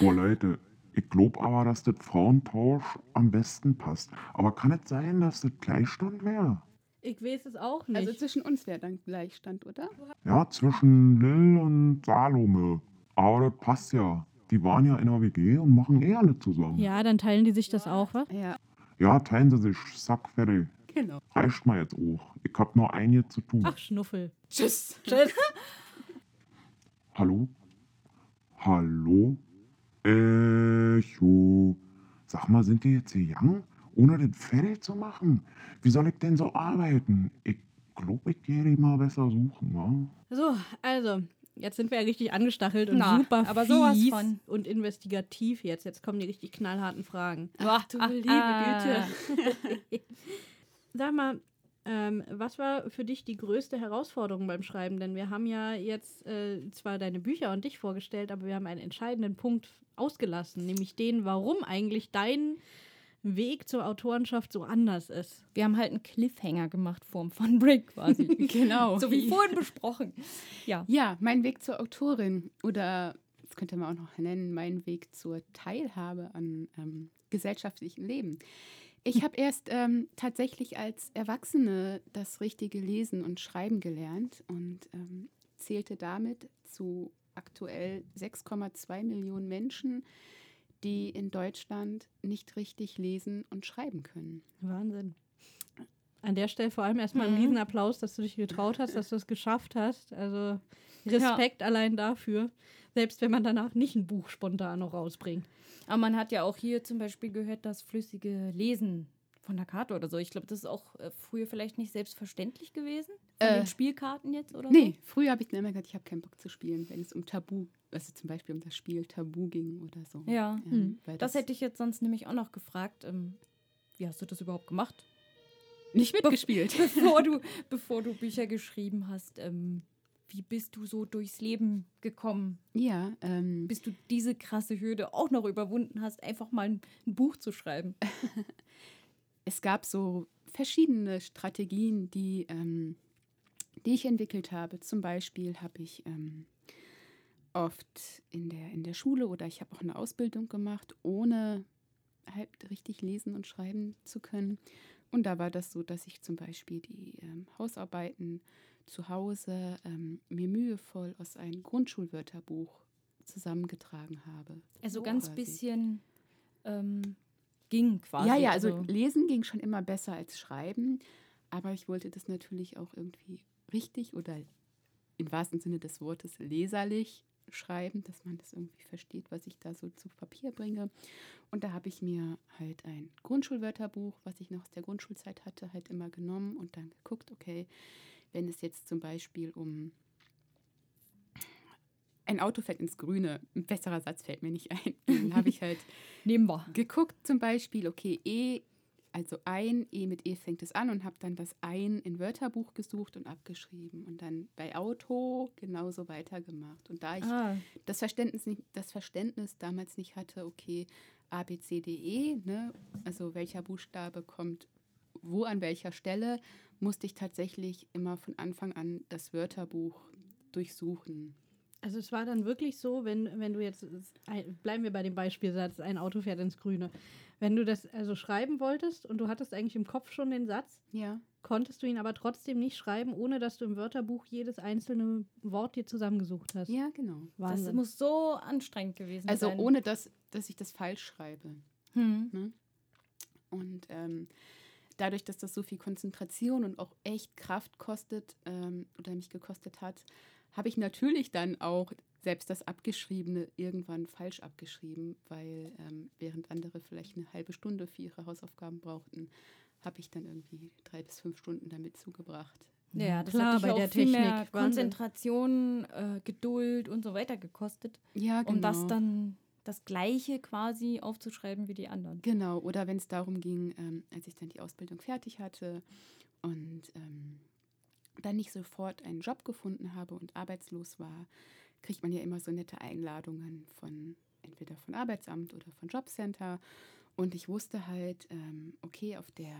Boah, Leute, Ich glaube aber, dass das Frauentausch am besten passt. Aber kann es sein, dass das Gleichstand wäre? Ich weiß es auch nicht. Also zwischen uns wäre dann Gleichstand, oder? Ja, zwischen Lil und Salome. Aber das passt ja. Die waren ja in der WG und machen eh alle zusammen. ja, dann teilen die sich das auch, was? Ja, Ja, teilen sie sich. Sack, fertig. genau. Reicht mal jetzt auch. Ich hab noch ein hier zu tun. Ach, Schnuffel. Tschüss. Tschüss. Hallo? Hallo? Echo. Sag mal, sind die jetzt gegangen? Ohne den fertig zu machen? Wie soll ich denn so arbeiten? Ich glaube, ich gehe die mal besser suchen, wa? So, also, jetzt sind wir ja richtig angestachelt und Na, super aber sowas fies von. und investigativ jetzt. Jetzt kommen die richtig knallharten Fragen. Ach, du ah, liebe ah. Güte. Sag mal, ähm, was war für dich die größte Herausforderung beim Schreiben? Denn wir haben ja jetzt äh, zwar deine Bücher und dich vorgestellt, aber wir haben einen entscheidenden Punkt ausgelassen, nämlich den, warum eigentlich dein Weg zur Autorenschaft so anders ist. Wir haben halt einen Cliffhanger gemacht vorm Fun Break quasi. Genau. so wie vorhin besprochen. Ja. Ja, mein Weg zur Autorin oder das könnte man auch noch nennen, mein Weg zur Teilhabe an ähm, gesellschaftlichem Leben. Ich habe erst ähm, tatsächlich als Erwachsene das richtige Lesen und Schreiben gelernt und ähm, zählte damit zu aktuell 6,2 Millionen Menschen, die in Deutschland nicht richtig lesen und schreiben können. Wahnsinn. An der Stelle vor allem erstmal einen Mhm. Riesenapplaus, dass du dich getraut hast, dass du es geschafft hast. Also Respekt allein dafür. Selbst wenn man danach nicht ein Buch spontan noch rausbringt. Aber man hat ja auch hier zum Beispiel gehört, das flüssige Lesen von der Karte oder so. Ich glaube, das ist auch äh, früher vielleicht nicht selbstverständlich gewesen. Von Äh, den Spielkarten jetzt oder Nee, früher habe ich mir immer gesagt, ich habe keinen Bock zu spielen, wenn es um Tabu, also zum Beispiel um das Spiel Tabu ging oder so. Ja. Hm. weil Das hätte ich jetzt sonst nämlich auch noch gefragt. Ähm, wie hast du das überhaupt gemacht? nicht mitgespielt. bevor du, bevor du Bücher geschrieben hast, ähm, wie bist du so durchs Leben gekommen? ja, ähm, Bis du diese krasse Hürde auch noch überwunden hast, einfach mal ein, ein Buch zu schreiben. es gab so verschiedene Strategien, die, ähm, die ich entwickelt habe. Zum Beispiel habe ich ähm, oft in der, in der Schule oder ich habe auch eine Ausbildung gemacht, ohne halt richtig lesen und schreiben zu können. Und da war das so, dass ich zum Beispiel die ähm, Hausarbeiten zu Hause ähm, mir mühevoll aus einem Grundschulwörterbuch zusammengetragen habe. Also So ganz quasi. bisschen ähm, ging quasi. Ja, ja, also lesen ging schon immer besser als schreiben, aber ich wollte das natürlich auch irgendwie richtig oder im wahrsten Sinne des Wortes leserlich schreiben, dass man das irgendwie versteht, was ich da so zu Papier bringe. Und da habe ich mir halt ein Grundschulwörterbuch, was ich noch aus der Grundschulzeit hatte, halt immer genommen und dann geguckt, okay, wenn es jetzt zum Beispiel um ein Auto fällt ins Grüne, ein besserer Satz fällt mir nicht ein, dann habe ich halt nehmen wir. geguckt zum Beispiel, okay, E, also ein, E mit E fängt es an und habe dann das ein in Wörterbuch gesucht und abgeschrieben und dann bei Auto genauso weitergemacht. Und da ich Ah, das Verständnis, nicht, das Verständnis damals nicht hatte, okay, A, B, C, D, E, ne, also welcher Buchstabe kommt wo an welcher Stelle, musste ich tatsächlich immer von Anfang an das Wörterbuch durchsuchen. Also es war dann wirklich so, wenn, wenn du jetzt, bleiben wir bei dem Beispielsatz, ein Auto fährt ins Grüne. Wenn du das also schreiben wolltest und du hattest eigentlich im Kopf schon den Satz, Ja. konntest du ihn aber trotzdem nicht schreiben, ohne dass du im Wörterbuch jedes einzelne Wort dir zusammengesucht hast. Ja, genau. das Wahnsinn. muss so anstrengend gewesen Also sein. ohne, dass, dass ich das falsch schreibe. Hm. Ne? Und ähm, dadurch, dass das so viel Konzentration und auch echt Kraft kostet ähm, oder mich gekostet hat, habe ich natürlich dann auch selbst das Abgeschriebene irgendwann falsch abgeschrieben, weil ähm, während andere vielleicht eine halbe Stunde für ihre Hausaufgaben brauchten, habe ich dann irgendwie drei bis fünf Stunden damit zugebracht. Ja, das Klar, hat dich bei auch der viel mehr Technik. Wahnsinn. Konzentration, äh, Geduld und so weiter gekostet, Ja, um das dann das Gleiche quasi aufzuschreiben wie die anderen. Genau, oder wenn es darum ging, ähm, als ich dann die Ausbildung fertig hatte und ähm, dann nicht sofort einen Job gefunden habe und arbeitslos war, kriegt man ja immer so nette Einladungen von entweder von Arbeitsamt oder von Jobcenter. Und ich wusste halt, ähm, okay, auf der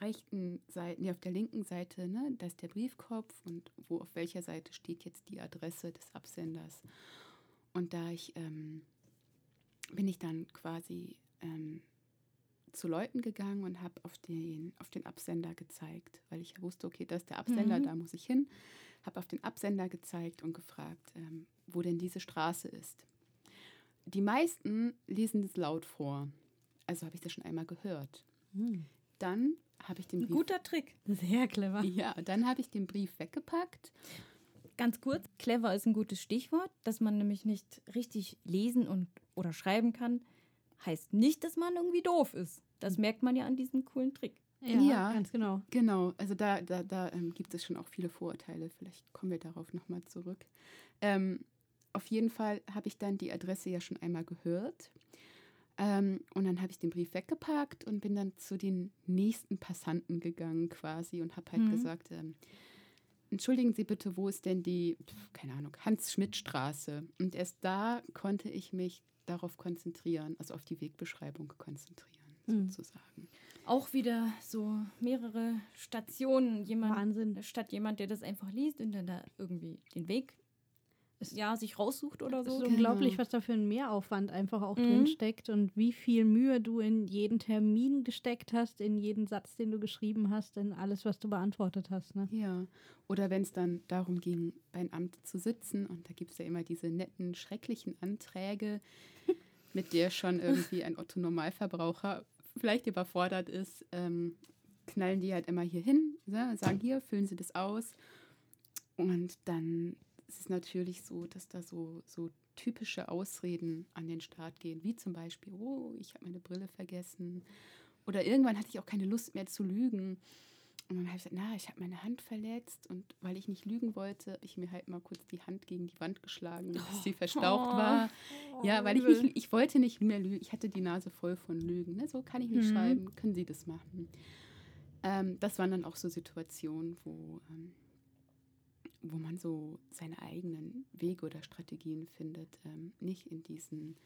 rechten Seite, nee, auf der linken Seite, ne, da ist der Briefkopf und wo auf welcher Seite steht jetzt die Adresse des Absenders. Und da ich ähm, bin ich dann quasi ähm, zu Leuten gegangen und habe auf den, auf den Absender gezeigt, weil ich ja wusste, okay, das ist der Absender, Mhm. da muss ich hin. Habe auf den Absender gezeigt und gefragt, ähm, wo denn diese Straße ist. Die meisten lesen das laut vor. Also habe ich das schon einmal gehört. Hm. Dann habe ich den Ein Brief. guter Trick. Sehr clever. Ja, dann habe ich den Brief weggepackt. Ganz kurz, clever ist ein gutes Stichwort, dass man nämlich nicht richtig lesen und oder schreiben kann, heißt nicht, dass man irgendwie doof ist. Das merkt man ja an diesem coolen Trick. Ja, Ja. ganz genau. Genau, also da, da, da ähm, gibt es schon auch viele Vorurteile. Vielleicht kommen wir darauf nochmal zurück. Ähm, auf jeden Fall habe ich dann die Adresse ja schon einmal gehört. Ähm, und dann habe ich den Brief weggepackt und bin dann zu den nächsten Passanten gegangen quasi und habe halt Mhm. gesagt, ähm, entschuldigen Sie bitte, wo ist denn die, keine Ahnung, Hans-Schmidt-Straße? Und erst da konnte ich mich darauf konzentrieren, also auf die Wegbeschreibung konzentrieren, Mhm. sozusagen. Auch wieder so mehrere Stationen. Jemand, Wahnsinn. statt jemand, der das einfach liest und dann da irgendwie den Weg ja, sich raussucht oder Es so. ist unglaublich, was da für ein Mehraufwand einfach auch Mhm. drin steckt und wie viel Mühe du in jeden Termin gesteckt hast, in jeden Satz, den du geschrieben hast, in alles, was du beantwortet hast. Ne? Ja, oder wenn es dann darum ging, beim Amt zu sitzen und da gibt es ja immer diese netten, schrecklichen Anträge, mit der schon irgendwie ein Otto-Normalverbraucher vielleicht überfordert ist, ähm, knallen die halt immer hier hin, ne, sagen hier, füllen Sie das aus. Und dann ist es natürlich so, dass da so, so typische Ausreden an den Start gehen, wie zum Beispiel, oh, ich habe meine Brille vergessen. Oder irgendwann hatte ich auch keine Lust mehr zu lügen. Und dann habe ich gesagt, na, ich habe meine Hand verletzt und weil ich nicht lügen wollte, habe ich mir halt mal kurz die Hand gegen die Wand geschlagen, bis sie verstaucht Oh. war. Ja, weil ich nicht, ich wollte nicht mehr lügen. Ich hatte die Nase voll von Lügen. Ne? So kann ich nicht Mhm. schreiben, können Sie das machen. Ähm, das waren dann auch so Situationen, wo, ähm, wo man so seine eigenen Wege oder Strategien findet, ähm, nicht in diesen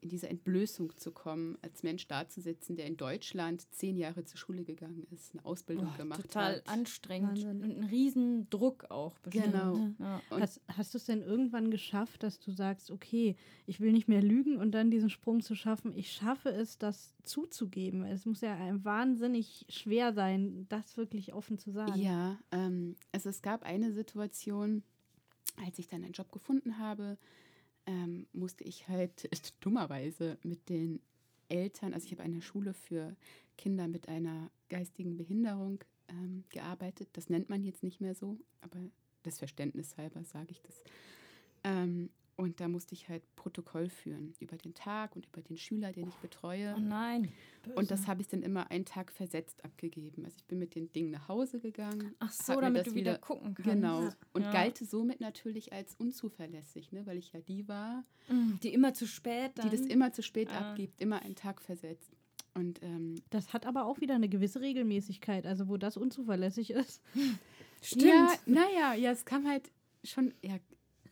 in diese Entblößung zu kommen, als Mensch dazusitzen, der in Deutschland zehn Jahre zur Schule gegangen ist, eine Ausbildung Oh, gemacht total hat. anstrengend Wahnsinn. und ein riesen Druck auch. bestimmt. Genau. Ja. Und- Hast, hast du es denn irgendwann geschafft, dass du sagst, okay, ich will nicht mehr lügen und dann diesen Sprung zu schaffen, ich schaffe es, das zuzugeben? Es muss ja wahnsinnig schwer sein, das wirklich offen zu sagen. Ja, ähm, also es gab eine Situation, als ich dann einen Job gefunden habe, ähm, musste ich halt dummerweise mit den Eltern, also ich habe an einer Schule für Kinder mit einer geistigen Behinderung ähm, gearbeitet. Das nennt man jetzt nicht mehr so, aber des Verständnis halber sage ich das. Ähm, und da musste ich halt Protokoll führen über den Tag und über den Schüler, den ich betreue. Oh nein. Und das habe ich dann immer einen Tag versetzt abgegeben. Also ich bin mit den Dingen nach Hause gegangen. Ach so, damit das du wieder, gucken kannst. Genau. Und Ja. galte somit natürlich als unzuverlässig, ne? weil ich ja die war, Mm, Die immer zu spät dann. die das immer zu spät Ah. abgibt, immer einen Tag versetzt. Und ähm, Das hat aber auch wieder eine gewisse Regelmäßigkeit, also wo das unzuverlässig ist. Stimmt. ja, naja, ja, es kam halt schon, ja,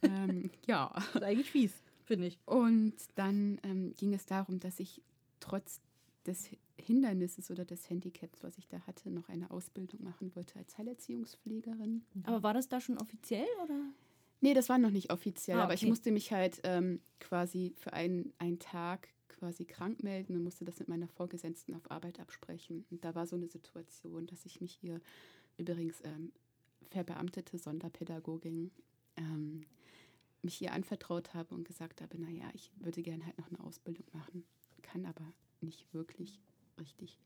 ähm, ja. Das ist eigentlich fies, finde ich. Und dann ähm, ging es darum, dass ich trotz des Hindernisses oder des Handicaps, was ich da hatte, noch eine Ausbildung machen wollte als Heilerziehungspflegerin. Aber war das da schon offiziell oder? Nee, das war noch nicht offiziell, Ah, aber ich okay. musste mich halt ähm, quasi für einen, einen Tag quasi krank melden und musste das mit meiner Vorgesetzten auf Arbeit absprechen. Und da war so eine Situation, dass ich mich ihr übrigens ähm, verbeamtete Sonderpädagogin ähm, mich ihr anvertraut habe und gesagt habe, naja, ich würde gerne halt noch eine Ausbildung machen, kann aber nicht wirklich richtig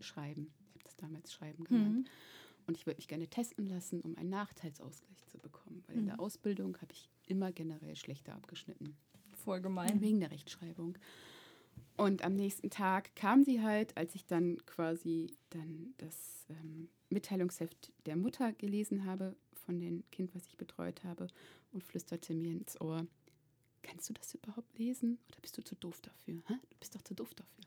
schreiben. Ich habe das damals Schreiben genannt. Mhm. Und ich würde mich gerne testen lassen, um einen Nachteilsausgleich zu bekommen. Weil in Mhm. der Ausbildung habe ich immer generell schlechter abgeschnitten. Voll gemein. Wegen der Rechtschreibung. Und am nächsten Tag kam sie halt, als ich dann quasi dann das ähm, Mitteilungsheft der Mutter gelesen habe, von dem Kind, was ich betreut habe, und flüsterte mir ins Ohr, kannst du das überhaupt lesen? Oder bist du zu doof dafür? Hä? Du bist doch zu doof dafür.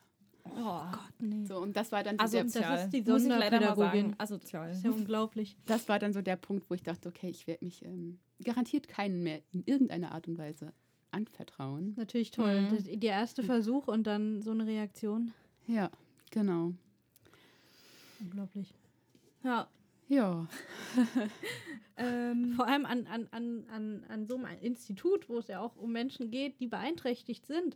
Oh. Gott, nee. So, und das war dann so Also der, das ist die Sonderpädagogin. Asozial. Das ist ja unglaublich. das war dann so der Punkt, wo ich dachte, okay, ich werde mich ähm, garantiert keinen mehr in irgendeiner Art und Weise anvertrauen. Natürlich toll. Mhm. Das, der erste Versuch und dann so eine Reaktion. Ja, genau. Unglaublich. Ja. Ja, Ähm, Vor allem an, an, an, an, an so einem Institut, wo es ja auch um Menschen geht, die beeinträchtigt sind.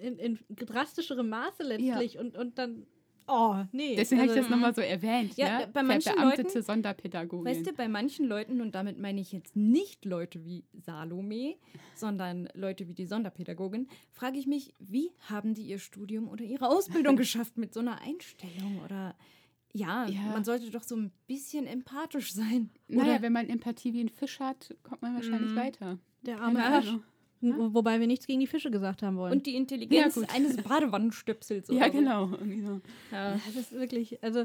in, in drastischerem Maße letztlich und, und dann, oh, nee. Deswegen habe ich also- das nochmal so erwähnt. Ja, Ja, bei manchen Leuten- Sonderpädagogin. Weißt du, bei manchen Leuten, und damit meine ich jetzt nicht Leute wie Salome, sondern Leute wie die Sonderpädagogin, frage ich mich, wie haben die ihr Studium oder ihre Ausbildung geschafft mit so einer Einstellung? Oder ja, Ja. man sollte doch so ein bisschen empathisch sein. naja, Oder wenn man Empathie wie ein Fisch hat, kommt man wahrscheinlich Mhm. weiter. Der arme Ja. Fisch. Wo- Wobei wir nichts gegen die Fische gesagt haben wollen. und die Intelligenz Ja, eines Badewannenstöpsels. Ja, genau. so. Ja. Ja, das ist wirklich, also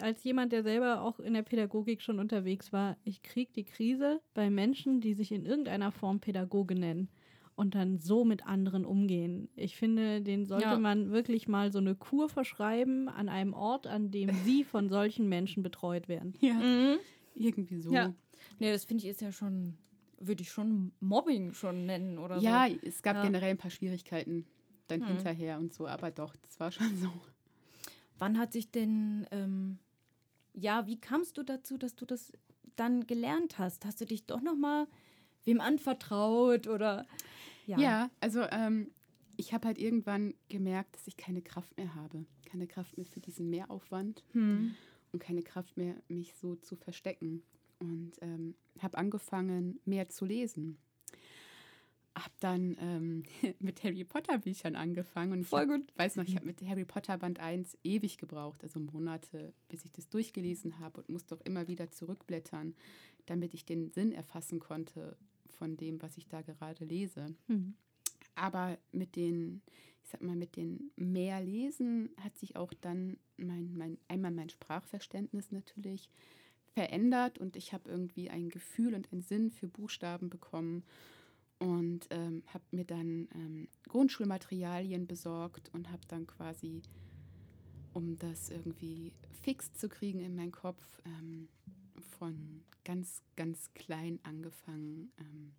als jemand, der selber auch in der Pädagogik schon unterwegs war, ich kriege die Krise bei Menschen, die sich in irgendeiner Form Pädagoge nennen und dann so mit anderen umgehen. Ich finde, den sollte Ja. man wirklich mal so eine Kur verschreiben an einem Ort, an dem sie von solchen Menschen betreut werden. Ja, Mhm. irgendwie so. Ja. Nee, das finde ich ist ja schon, würde ich schon Mobbing schon nennen oder Ja, so. es gab Ja. generell ein paar Schwierigkeiten dann Hm. hinterher und so, aber doch, das war schon so. Wann hat sich denn, ähm, ja, wie kamst du dazu, dass du das dann gelernt hast? Hast du dich doch noch mal wem anvertraut oder? Ja, also ähm, ich habe halt irgendwann gemerkt, dass ich keine Kraft mehr habe. Keine Kraft mehr für diesen Mehraufwand Hm. und keine Kraft mehr, mich so zu verstecken. Und ähm, habe angefangen, mehr zu lesen. Hab dann ähm, mit Harry Potter Büchern angefangen. Und ich Voll hab, gut. weiß noch, ich habe mit Harry Potter Band 1 ewig gebraucht, also Monate, bis ich das durchgelesen habe und musste auch immer wieder zurückblättern, damit ich den Sinn erfassen konnte von dem, was ich da gerade lese. Mhm. Aber mit den, ich sag mal, mit den mehr Lesen hat sich auch dann mein, mein, einmal mein Sprachverständnis natürlich verändert und ich habe irgendwie ein Gefühl und einen Sinn für Buchstaben bekommen und ähm, habe mir dann ähm, Grundschulmaterialien besorgt und habe dann quasi, um das irgendwie fix zu kriegen in meinen Kopf, ähm, von ganz, ganz klein angefangen, ähm,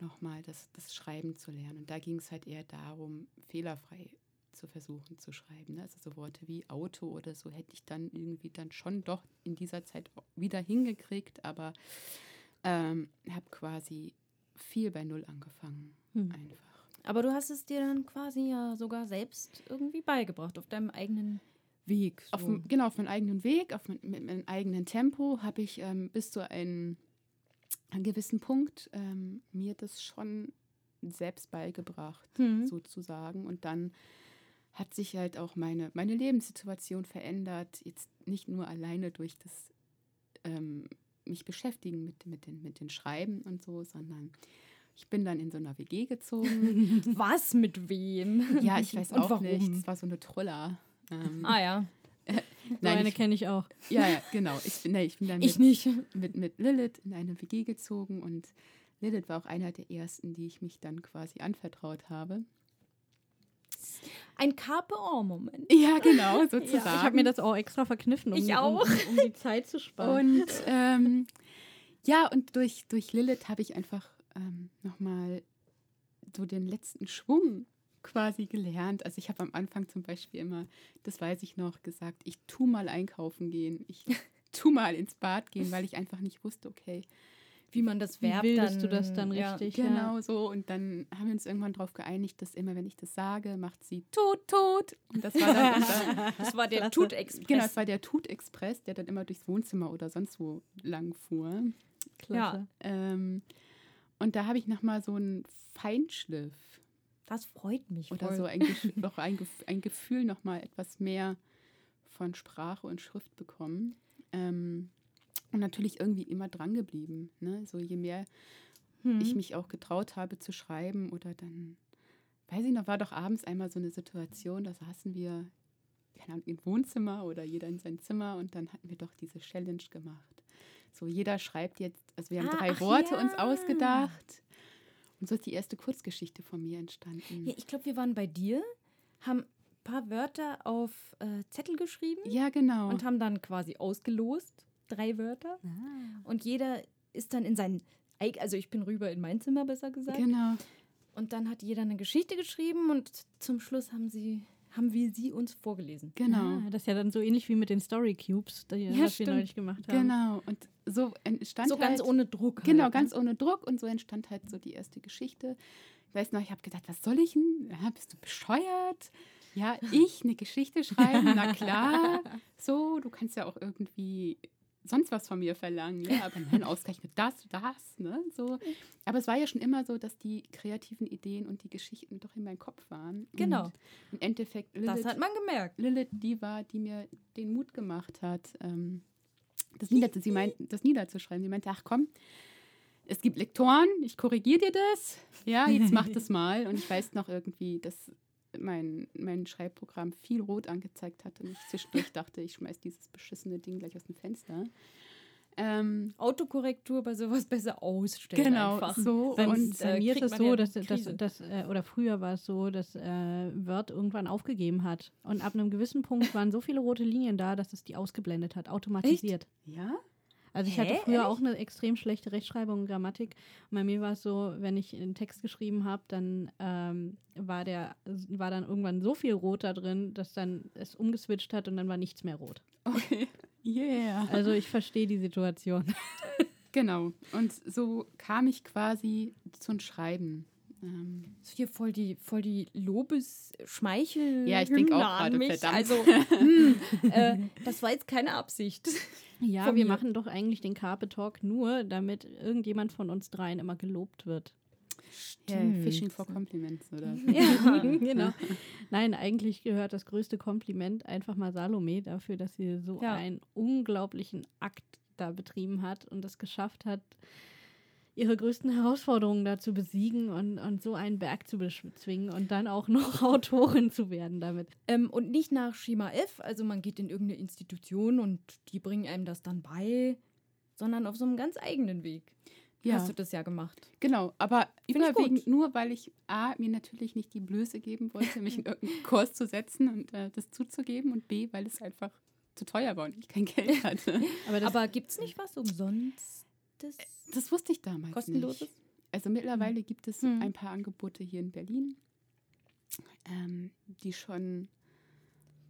nochmal das, das Schreiben zu lernen. Und da ging es halt eher darum, fehlerfrei zu versuchen zu schreiben. Ne? Also so Worte wie Auto oder so hätte ich dann irgendwie dann schon doch in dieser Zeit wieder hingekriegt, aber ähm, habe quasi viel bei Null angefangen. Hm. Einfach. Aber du hast es dir dann quasi ja sogar selbst irgendwie beigebracht, auf deinem eigenen Weg. So. Auf, genau, auf meinem eigenen Weg, auf mein, mit meinem eigenen Tempo habe ich ähm, bis zu einem, einem gewissen Punkt ähm, mir das schon selbst beigebracht, Hm. sozusagen. Und dann hat sich halt auch meine, meine Lebenssituation verändert. Jetzt nicht nur alleine durch das ähm, mich beschäftigen mit, mit, den, mit den Schreiben und so, sondern ich bin dann in so einer WG gezogen. Was mit wem? ja, ich weiß Und auch warum? nicht. Das war so eine Troller. Ähm, Ah ja, So nein, eine ich, kenne ich auch. ja, ja, genau. Ich bin, nee, ich bin dann ich mit, nicht. mit, mit Lilith in eine WG gezogen und Lilith war auch einer der ersten, die ich mich dann quasi anvertraut habe. Ein Carpe-Moment. Ja, genau, Ja, sozusagen. ich habe mir das auch extra verkniffen, um, Ich um, auch. um, um die Zeit zu sparen. Und ähm, ja, und durch, durch Lilith habe ich einfach ähm, nochmal so den letzten Schwung quasi gelernt. Also ich habe am Anfang zum Beispiel immer, das weiß ich noch, gesagt, ich tu mal einkaufen gehen, ich tu mal ins Bad gehen, weil ich einfach nicht wusste, okay, Wie man das Wie Verb bildest dann, du das dann ja. richtig? Genau so. Und dann haben wir uns irgendwann darauf geeinigt, dass immer, wenn ich das sage, macht sie Tut, Tut. Und das war dann unser, Das war der. Tut-Express. genau, das war der Tut-Express, der dann immer durchs Wohnzimmer oder sonst wo lang fuhr. Klasse. Ähm, und da habe ich nochmal so einen Feinschliff Das freut mich oder voll. so ein, noch ein, ein Gefühl nochmal etwas mehr von Sprache und Schrift bekommen. Ähm, und natürlich irgendwie immer dran geblieben. Ne? So je mehr Hm. ich mich auch getraut habe zu schreiben oder dann, weiß ich noch, war doch abends einmal so eine Situation, da saßen wir, keine Ahnung, im Wohnzimmer oder jeder in sein Zimmer und dann hatten wir doch diese Challenge gemacht. So, jeder schreibt jetzt, also wir haben Ah, drei Worte uns ja. ausgedacht und so ist die erste Kurzgeschichte von mir entstanden. Ja, ich glaube, wir waren bei dir, haben ein paar Wörter auf äh, Zettel geschrieben Ja, genau. und haben dann quasi ausgelost, drei Wörter. Und jeder ist dann in sein, also ich bin rüber in mein Zimmer, besser gesagt. Genau. Und dann hat jeder eine Geschichte geschrieben und zum Schluss haben sie, haben wir sie uns vorgelesen. Genau. Ah, das ist ja dann so ähnlich wie mit den Story Cubes, die, Ja, was wir neulich gemacht haben. Genau. Und so entstand So halt, ganz ohne Druck. Genau, halt, ne? ganz ohne Druck. Und so entstand halt so die erste Geschichte. Ich weiß noch, ich habe gedacht, was soll ich denn? Ja, bist du bescheuert? Ja, ich eine Geschichte schreiben? Na klar. So, du kannst ja auch irgendwie sonst was von mir verlangen. Ja, aber nein, ausgerechnet das, das, ne? So. Aber es war ja schon immer so, dass die kreativen Ideen und die Geschichten doch in meinem Kopf waren. Genau. Und im Endeffekt, Das Lilith, hat man gemerkt. Lilith die war, die mir den Mut gemacht hat, ähm, das, nieder sie meint, das niederzuschreiben. Sie meinte, ach komm, es gibt Lektoren, ich korrigiere dir das. Ja, jetzt mach das mal. Und ich weiß noch irgendwie, dass mein, mein Schreibprogramm viel rot angezeigt hat und ich zwischendurch dachte, ich schmeiß dieses beschissene Ding gleich aus dem Fenster. Ähm, Autokorrektur bei sowas besser ausstellen. genau, einfach. so. Bei, und bei äh, mir ist es so, ja dass, dass, Krise. dass äh, oder früher war es so, dass äh, Word irgendwann aufgegeben hat. Und ab einem gewissen Punkt waren so viele rote Linien da, dass es die ausgeblendet hat, automatisiert. ja, Also ich Hä? hatte früher Ehrlich? auch eine extrem schlechte Rechtschreibung und Grammatik. Und bei mir war es so, wenn ich einen Text geschrieben habe, dann ähm, war der war dann irgendwann so viel Rot da drin, dass dann es umgeswitcht hat und dann war nichts mehr rot. okay. Yeah. Also ich verstehe die Situation. Genau. Und so kam ich quasi zum Schreiben. Ähm, Das ist hier voll die, voll die Lobes-Schmeichel. Ja, ich denk auch gerade, verdammt. Also, hm, äh, das war jetzt keine Absicht. Ja, wir mir. machen doch eigentlich den Carpe Talk nur, damit irgendjemand von uns dreien immer gelobt wird. ja, Stimmt. Fishing for Compliments, oder? Ja. genau. Nein, eigentlich gehört das größte Kompliment einfach mal Salome dafür, dass sie so Ja. einen unglaublichen Akt da betrieben hat und es geschafft hat, ihre größten Herausforderungen da zu besiegen und, und so einen Berg zu bezwingen und dann auch noch Autorin zu werden damit. Ähm, und nicht nach Schema F, also man geht in irgendeine Institution und die bringen einem das dann bei, sondern auf so einem ganz eigenen Weg. Ja. Hast du das ja gemacht. Genau, aber Find überwiegend nur, weil ich A, mir natürlich nicht die Blöße geben wollte, mich in irgendeinen Kurs zu setzen und äh, das zuzugeben und B, weil es einfach zu teuer war und ich kein Geld hatte. Aber Aber gibt es nicht was umsonst? Das wusste ich damals Kostenloses? nicht. Also mittlerweile gibt es Hm. ein paar Angebote hier in Berlin, ähm, die schon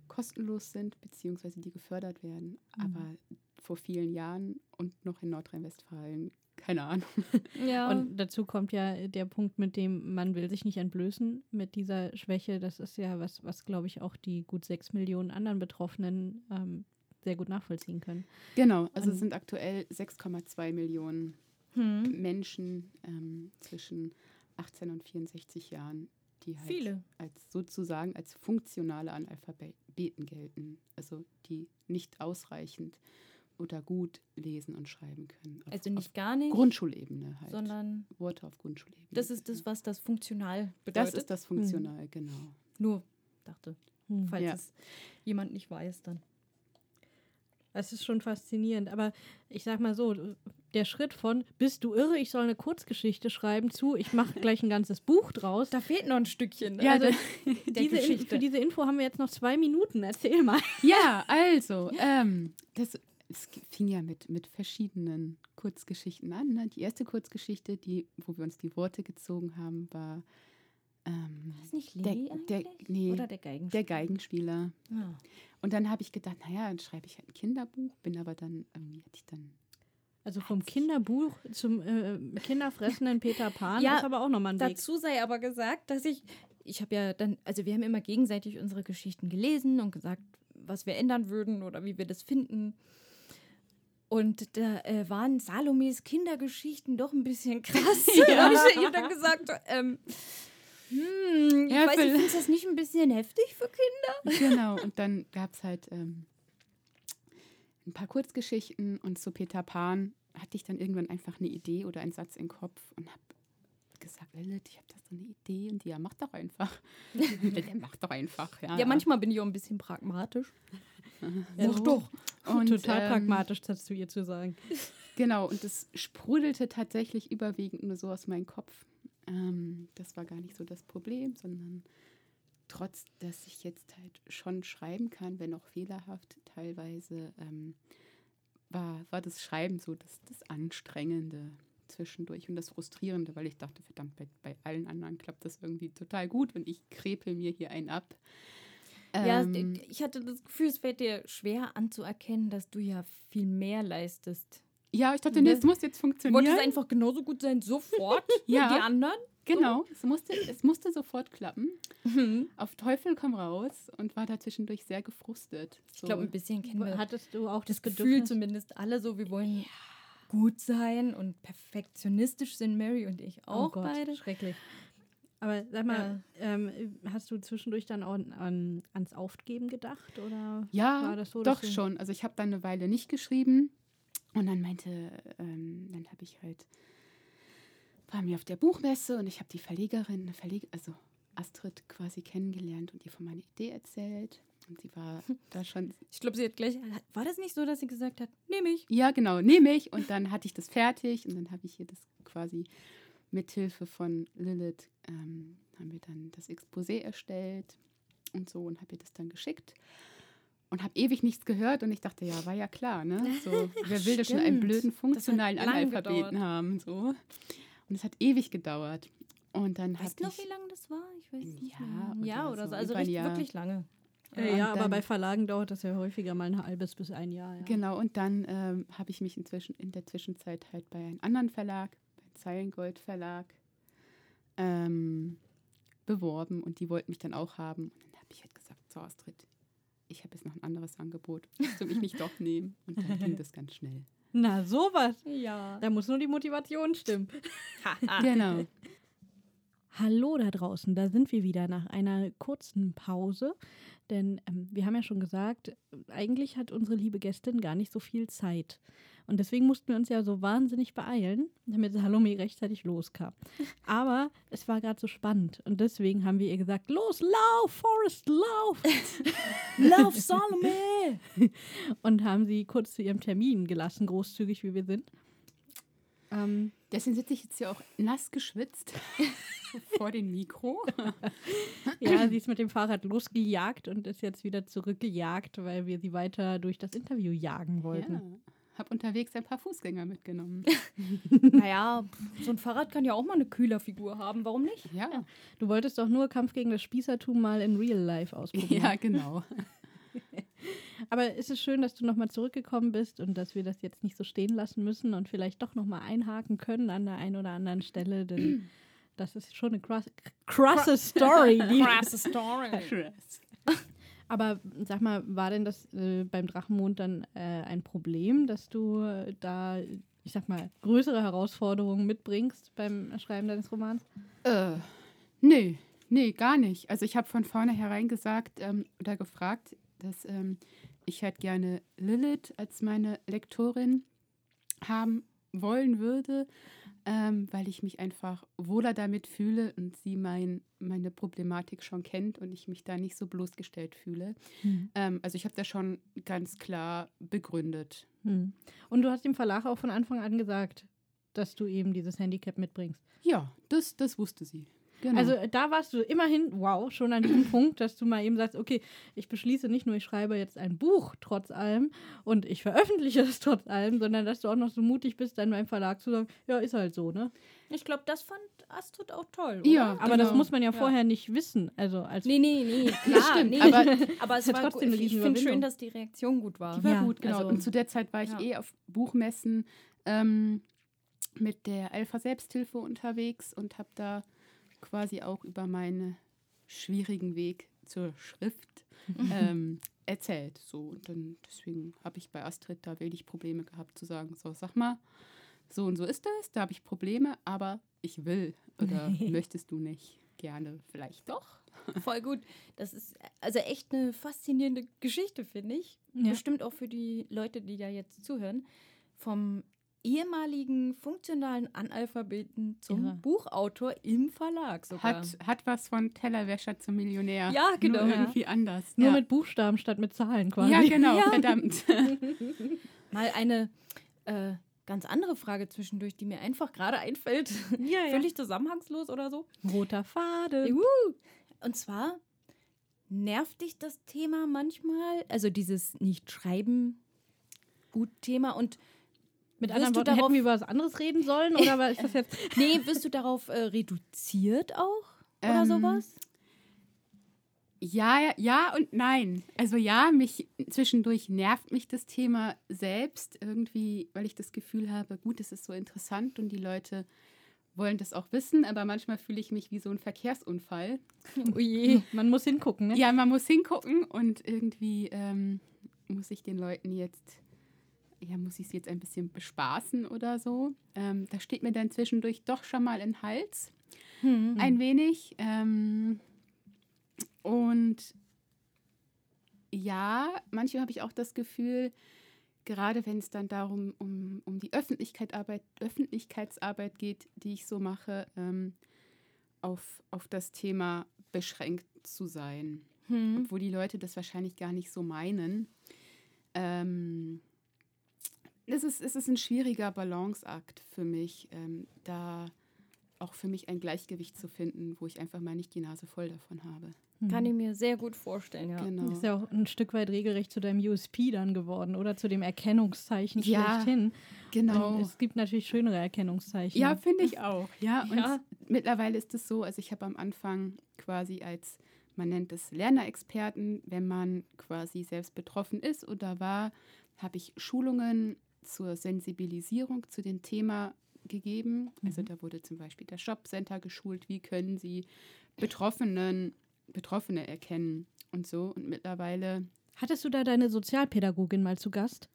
kostenlos sind, beziehungsweise die gefördert werden. Aber vor vielen Jahren und noch in Nordrhein-Westfalen, keine Ahnung. ja. Und dazu kommt ja der Punkt, mit dem man will sich nicht entblößen mit dieser Schwäche. Das ist ja was, was glaube ich auch die gut sechs Millionen anderen Betroffenen ähm, sehr gut nachvollziehen können. Genau, also es Und- sind aktuell 6,2 Millionen hm. Menschen ähm, zwischen 18 und 64 Jahren, die halt Viele. als sozusagen als funktionale Analphabeten gelten, also die nicht ausreichend oder gut lesen und schreiben können. Auf, Also nicht auf gar nicht, Grundschulebene halt. sondern Worte auf Grundschulebene. das ist das, was das funktional das bedeutet. ist das funktional, genau. Nur, dachte, Hm. falls Ja. es jemand nicht weiß, dann. Das ist schon faszinierend. Aber ich sag mal so, der Schritt von bist du irre, ich soll eine Kurzgeschichte schreiben zu, ich mache gleich ein ganzes Buch draus. Da fehlt noch ein Stückchen. ne? Ja, also, der diese, Geschichte. für diese Info haben wir jetzt noch zwei Minuten. Erzähl mal. Ja, also, ähm, das es fing ja mit, mit verschiedenen Kurzgeschichten an. Ne? Die erste Kurzgeschichte, die, wo wir uns die Worte gezogen haben, war ähm, Ist nicht der, Lilly der, eigentlich? nee, Oder der Geigenspieler? der Geigenspieler. Ah. Und dann habe ich gedacht, naja, dann schreibe ich halt ein Kinderbuch, bin aber dann, irgendwie hatte ich dann. Also vom Kinderbuch zum äh, kinderfressenden Peter Pan Ja, ist aber auch nochmal ein Weg. Dazu sei aber gesagt, dass ich, ich habe ja dann, also wir haben immer gegenseitig unsere Geschichten gelesen und gesagt, was wir ändern würden oder wie wir das finden. Und da äh, waren Salomes Kindergeschichten doch ein bisschen krass. Ja. ja. Ich habe dann gesagt, ähm, hm, ich Ja, weiß nicht, vielleicht- findest du das nicht ein bisschen heftig für Kinder? Genau, und dann gab es halt ähm, ein paar Kurzgeschichten und zu Peter Pan hatte ich dann irgendwann einfach eine Idee oder einen Satz im Kopf und habe gesagt, Lilith, ich habe da so eine Idee und die, ja, mach doch einfach. Der macht doch einfach, ja. Ja, manchmal bin ich auch ein bisschen pragmatisch. Ja, Mach doch. Und, Total ähm, pragmatisch, das zu ihr zu sagen. Genau, und es sprudelte tatsächlich überwiegend nur so aus meinem Kopf. Ähm, das war gar nicht so das Problem, sondern trotz, dass ich jetzt halt schon schreiben kann, wenn auch fehlerhaft teilweise, ähm, war, war das Schreiben so das, das Anstrengende zwischendurch und das Frustrierende, weil ich dachte, verdammt, bei, bei allen anderen klappt das irgendwie total gut und ich krepel mir hier einen ab. Ja, Ähm, ich hatte das Gefühl, es fällt dir schwer anzuerkennen, dass du ja viel mehr leistest. ja, ich dachte, Ne? es muss jetzt Du wolltest funktionieren. einfach genauso gut sein, sofort Ja. wie die anderen. Genau, es musste, es musste sofort klappen. Auf Teufel komm raus und war da zwischendurch sehr gefrustet. Ich glaube, ein bisschen kennen wir Hattest du auch das, Gefühl Bedürfnis? zumindest alle so, wir wollen gut sein und perfektionistisch sind Mary und ich auch oh Gott, beide. schrecklich. Aber sag mal, ähm, hast du zwischendurch dann auch an, an, ans Aufgeben gedacht? Oder Ja, war das so, doch schon. Also ich habe dann eine Weile nicht geschrieben und dann meinte, ähm, dann habe ich halt, war mir auf der Buchmesse und ich habe die Verlegerin, Verleg also Astrid quasi kennengelernt und ihr von meiner Idee erzählt. Und sie war da schon, Ich glaube, sie hat gleich. War das nicht so, dass sie gesagt hat, nehme ich? ja genau, nehme ich. Und dann hatte ich das fertig und dann habe ich ihr das quasi mithilfe von Lilith, ähm, haben wir dann das Exposé erstellt und so und habe ihr das dann geschickt. Und habe ewig nichts gehört und ich dachte, ja, war ja klar, ne? So, wer will denn schon einen blöden funktionalen Analphabeten haben? So. Und es hat ewig gedauert. Und dann Weißt du noch, ich. wie lange das war? Ich weiß nicht. Jahr mehr. Ja, oder so, so. Also richtig, wirklich lange. Äh, ja, Und aber dann- bei Verlagen dauert das ja häufiger mal ein halbes bis ein Jahr. Ja. Genau, und dann ähm, habe ich mich inzwischen in der Zwischenzeit halt bei einem anderen Verlag, beim Zeilengold Verlag, ähm, beworben und die wollten mich dann auch haben. Und dann habe ich halt gesagt, so Astrid, ich habe jetzt noch ein anderes Angebot. Willst du mich nicht doch nehmen? Und dann ging das ganz schnell. Na, sowas. Ja. Da muss nur die Motivation stimmen. Genau. Hallo da draußen, da sind wir wieder nach einer kurzen Pause. Denn ähm, wir haben ja schon gesagt, eigentlich hat unsere liebe Gästin gar nicht so viel Zeit. Und deswegen mussten wir uns ja so wahnsinnig beeilen, damit Salome rechtzeitig loskam. Aber es war gerade so spannend. Und deswegen haben wir ihr gesagt, los, lauf, Forrest, lauf. Lauf, Salome! Und haben sie kurz zu ihrem Termin gelassen, großzügig wie wir sind. Ähm, Deswegen sitze ich jetzt hier auch nass geschwitzt vor dem Mikro. Ja, sie ist mit dem Fahrrad losgejagt und ist jetzt wieder zurückgejagt, weil wir sie weiter durch das Interview jagen wollten. Ja. Habe unterwegs ein paar Fußgänger mitgenommen. naja, so ein Fahrrad kann ja auch mal eine Kühlerfigur haben. Warum nicht? Ja, Du wolltest doch nur Kampf gegen das Spießertum mal in Real Life ausprobieren. ja genau. Aber es ist schön, dass du nochmal zurückgekommen bist und dass wir das jetzt nicht so stehen lassen müssen und vielleicht doch nochmal einhaken können an der einen oder anderen Stelle, denn das ist schon eine krasse, Story. Krasse Story. Aber sag mal, war denn das äh, beim Drachenmond dann äh, ein Problem, dass du äh, da, ich sag mal, größere Herausforderungen mitbringst beim Schreiben deines Romans? Äh, nee, nee, gar nicht. Also ich habe von vornherein gesagt ähm, oder gefragt, dass ähm, ich halt gerne Lilith als meine Lektorin haben wollen würde, ähm, weil ich mich einfach wohler damit fühle und sie mein, meine Problematik schon kennt und ich mich da nicht so bloßgestellt fühle. Hm. Ähm, also ich habe das schon ganz klar begründet. Hm. Und du hast dem Verlag auch von Anfang an gesagt, dass du eben dieses Handicap mitbringst. Ja, das, das wusste sie. Genau. Also äh, da warst du immerhin, wow, schon an diesem Punkt, dass du mal eben sagst, okay, ich beschließe nicht nur, ich schreibe jetzt ein Buch trotz allem und ich veröffentliche es trotz allem, sondern dass du auch noch so mutig bist, dann beim Verlag zu sagen, ja, ist halt so, ne? Ich glaube, das fand Astrid auch toll. Oder? Ja, Aber das Genau. muss man ja Ja. vorher nicht wissen. Also als Nee, nee, nee, klar. stimmt, nee. aber- aber es war trotzdem gut. Ich finde schön, dass die Reaktion gut war. Die war Ja, gut, genau. also- und zu der Zeit war ich Ja. eh auf Buchmessen ähm, mit der Alpha Selbsthilfe unterwegs und habe da quasi auch über meinen schwierigen Weg zur Schrift ähm, erzählt. So, und dann deswegen habe ich bei Astrid da wenig Probleme gehabt zu sagen, so sag mal, so und so ist es, da habe ich Probleme, aber ich will oder möchtest du nicht? Gerne, vielleicht doch. Voll gut. Das ist also echt eine faszinierende Geschichte, finde ich. Ja. Bestimmt auch für die Leute, die da jetzt zuhören. Vom ehemaligen funktionalen Analphabeten zum Irre. Buchautor im Verlag sogar. Hat, hat was von Tellerwäscher zum Millionär. Ja, genau. Nur irgendwie anders. nur ja. mit Buchstaben statt mit Zahlen quasi. Ja, genau, Ja. verdammt. Mal eine äh, ganz andere Frage zwischendurch, die mir einfach gerade einfällt. ja, ja. Völlig zusammenhangslos oder so. Roter Faden. Juhu. Und zwar nervt dich das Thema manchmal, also dieses Nicht-Schreiben gut Thema und Mit Wirst anderen du Worten, darauf- hätten wir über was anderes reden sollen? Oder war- ist das jetzt... nee, wirst du darauf äh, reduziert auch oder Ähm, sowas? Ja, ja, ja und nein. Also ja, mich zwischendurch nervt mich das Thema selbst irgendwie, weil ich das Gefühl habe, gut, es ist so interessant und die Leute wollen das auch wissen, aber manchmal fühle ich mich wie so ein Verkehrsunfall. Oh je, man muss hingucken, ne? Ja, man muss hingucken und irgendwie ähm, muss ich den Leuten jetzt, ja, muss ich sie jetzt ein bisschen bespaßen oder so. Ähm, da steht mir dann zwischendurch doch schon mal in den Hals, Hm. ein wenig. Ähm, und ja, manchmal habe ich auch das Gefühl, gerade wenn es dann darum um, um die Öffentlichkeit Arbeit, Öffentlichkeitsarbeit geht, die ich so mache, ähm, auf, auf das Thema beschränkt zu sein Hm. obwohl die Leute das wahrscheinlich gar nicht so meinen. Ähm, es, ist, es ist ein schwieriger Balanceakt für mich, ähm, da auch für mich ein Gleichgewicht zu finden, wo ich einfach mal nicht die Nase voll davon habe. Kann ich mir sehr gut vorstellen, ja. Genau. Ist ja auch ein Stück weit regelrecht zu deinem USP dann geworden oder zu dem Erkennungszeichen Ja, schlechthin. Genau. Und es gibt natürlich schönere Erkennungszeichen. Ja, finde ich auch. Ja, und Ja. mittlerweile ist es so, also ich habe am Anfang quasi als, man nennt es Lernerexperten, wenn man quasi selbst betroffen ist oder war, habe ich Schulungen zur Sensibilisierung zu dem Thema gegeben. Also da wurde zum Beispiel das Jobcenter geschult, wie können sie Betroffenen, Betroffene erkennen und so. Und mittlerweile, Hattest du da deine Sozialpädagogin mal zu Gast?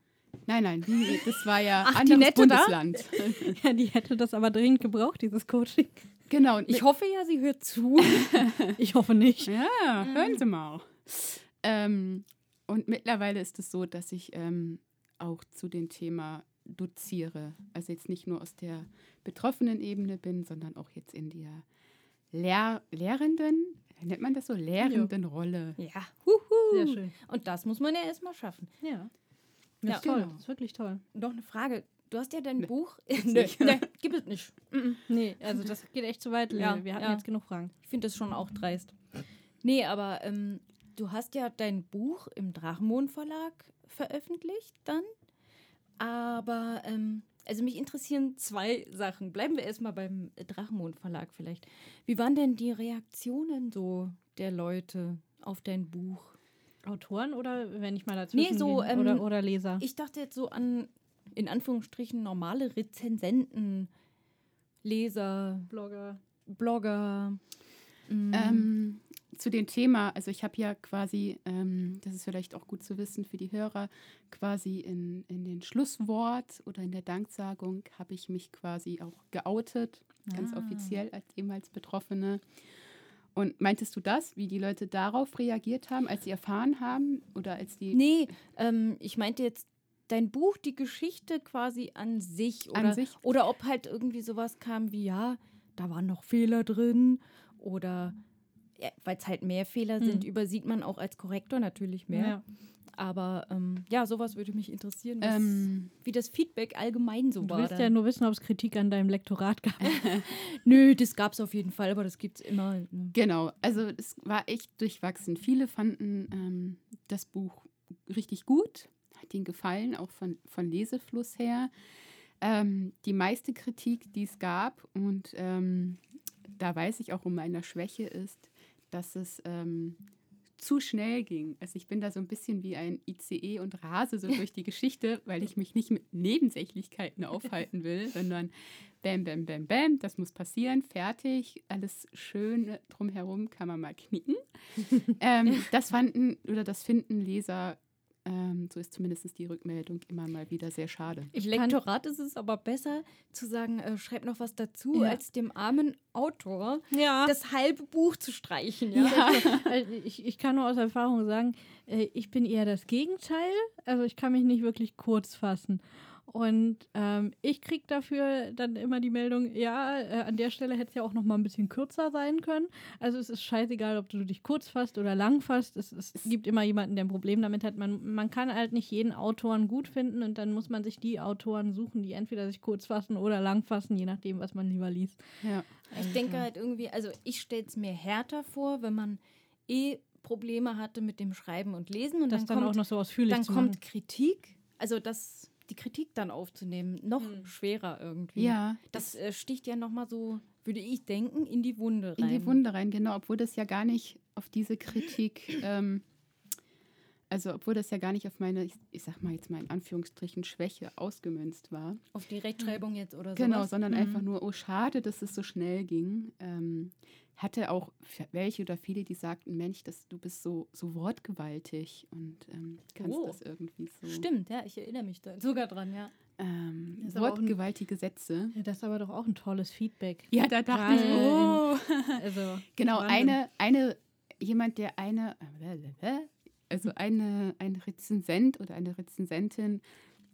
nein, nein, die, das war ja Ach, die anderes da? Bundesland. Ja, die hätte das aber dringend gebraucht, dieses Coaching. genau. Und Ich hoffe ja, sie hört zu. Ich hoffe nicht. Ja, hören Sie mal. Ähm, und mittlerweile ist es so, dass ich ähm, auch zu dem Thema doziere. Also jetzt nicht nur aus der betroffenen Ebene bin, sondern auch jetzt in der Lehr Lehrenden, nennt man das so, lehrenden Rolle. Ja, huhu. Sehr schön. Und das muss man ja erstmal schaffen. Ja. Ja, ist toll. genau. Das ist wirklich toll. Noch eine Frage. Du hast ja dein Nee, Buch. nicht. nee, gibt es nicht. Nee, also das geht echt zu weit. Ja. Wir hatten ja. jetzt genug Fragen. Ich finde das schon auch dreist. Nee, aber ähm, du hast ja dein Buch im Drachenmond Verlag veröffentlicht dann. Aber, ähm, also mich interessieren zwei Sachen. Bleiben wir erstmal beim Drachenmond Verlag vielleicht. Wie waren denn die Reaktionen so der Leute auf dein Buch? Autoren oder wenn ich mal dazwischen Nee, so, ähm, oder, oder Leser? Ich dachte jetzt so an, in Anführungsstrichen, normale Rezensenten, Leser, Blogger. Blogger. Mm. Ähm, zu dem Thema, also ich habe ja quasi, ähm, das ist vielleicht auch gut zu wissen für die Hörer, quasi in, in den Schlusswort oder in der Danksagung habe ich mich quasi auch geoutet, ganz Ah. offiziell als ehemals Betroffene. Und meintest du das, wie die Leute darauf reagiert haben, als sie erfahren haben oder als die Nee, ähm, ich meinte jetzt dein Buch, die Geschichte quasi an sich. Oder, An sich? oder ob halt irgendwie sowas kam wie, ja, da waren noch Fehler drin. Oder weil es halt mehr Fehler sind, Hm. übersieht man auch als Korrektor natürlich mehr. Ja. Aber ähm, ja, sowas würde mich interessieren, was, Ähm, wie das Feedback allgemein so Du war. willst ja dann. nur wissen, ob es Kritik an deinem Lektorat gab. Nö, das gab es auf jeden Fall, aber das gibt es immer. Ne? Genau, also es war echt durchwachsen. Viele fanden ähm, das Buch richtig gut, hat ihnen gefallen, auch von, von Lesefluss her. Ähm, die meiste Kritik, die es gab, und ähm, da weiß ich auch um meine Schwäche ist, dass es ähm, zu schnell ging. Also ich bin da so ein bisschen wie ein ICE und rase so durch die Geschichte, weil ich mich nicht mit Nebensächlichkeiten aufhalten will, sondern bam, bam, bam, bam, das muss passieren, fertig, alles schön drumherum kann man mal knicken. ähm, das fanden oder das finden Leser, ähm, so ist zumindest die Rückmeldung, immer mal wieder sehr schade. Im Lektorat ist es aber besser zu sagen, äh, schreib noch was dazu, Ja. als dem armen Autor Ja. das halbe Buch zu streichen. Ja? Also ich, ich kann nur aus Erfahrung sagen, äh, ich bin eher das Gegenteil. Also ich kann mich nicht wirklich kurz fassen. Und ähm, ich kriege dafür dann immer die Meldung, ja, äh, an der Stelle hätte es ja auch noch mal ein bisschen kürzer sein können. Also es ist scheißegal, ob du dich kurz fasst oder lang fasst. Es, es gibt immer jemanden, der ein Problem damit hat. Man, man kann halt nicht jeden Autoren gut finden und dann muss man sich die Autoren suchen, die entweder sich kurz fassen oder lang fassen, je nachdem, was man lieber liest. Ja. Ich denke halt irgendwie, also ich stelle es mir härter vor, wenn man eh Probleme hatte mit dem Schreiben und Lesen und Das dann, dann, kommt, auch noch so ausführlich dann kommt. Kritik, also das, die Kritik dann aufzunehmen, noch Hm. schwerer irgendwie. Ja, Das äh, sticht ja nochmal so, würde ich denken, in die Wunde in rein. die Wunde rein, genau, obwohl das ja gar nicht auf diese Kritik. Ähm, also, obwohl das ja gar nicht auf meine, ich, ich sag mal jetzt mal in Anführungsstrichen, Schwäche ausgemünzt war. Auf die Rechtschreibung jetzt oder so. Genau, sondern einfach nur, oh, schade, dass es so schnell ging. Ähm, hatte auch welche oder viele, die sagten, Mensch, das, du bist so, so wortgewaltig und ähm, kannst Oh. das irgendwie so. Stimmt, ja, ich erinnere mich da sogar dran, ja. Ähm, auch ein- wortgewaltige Sätze. Ja, das ist aber doch auch ein tolles Feedback. Ja, da dachte ich, oh. Also, Genau, eine, eine, jemand, der eine, also eine, ein Rezensent oder eine Rezensentin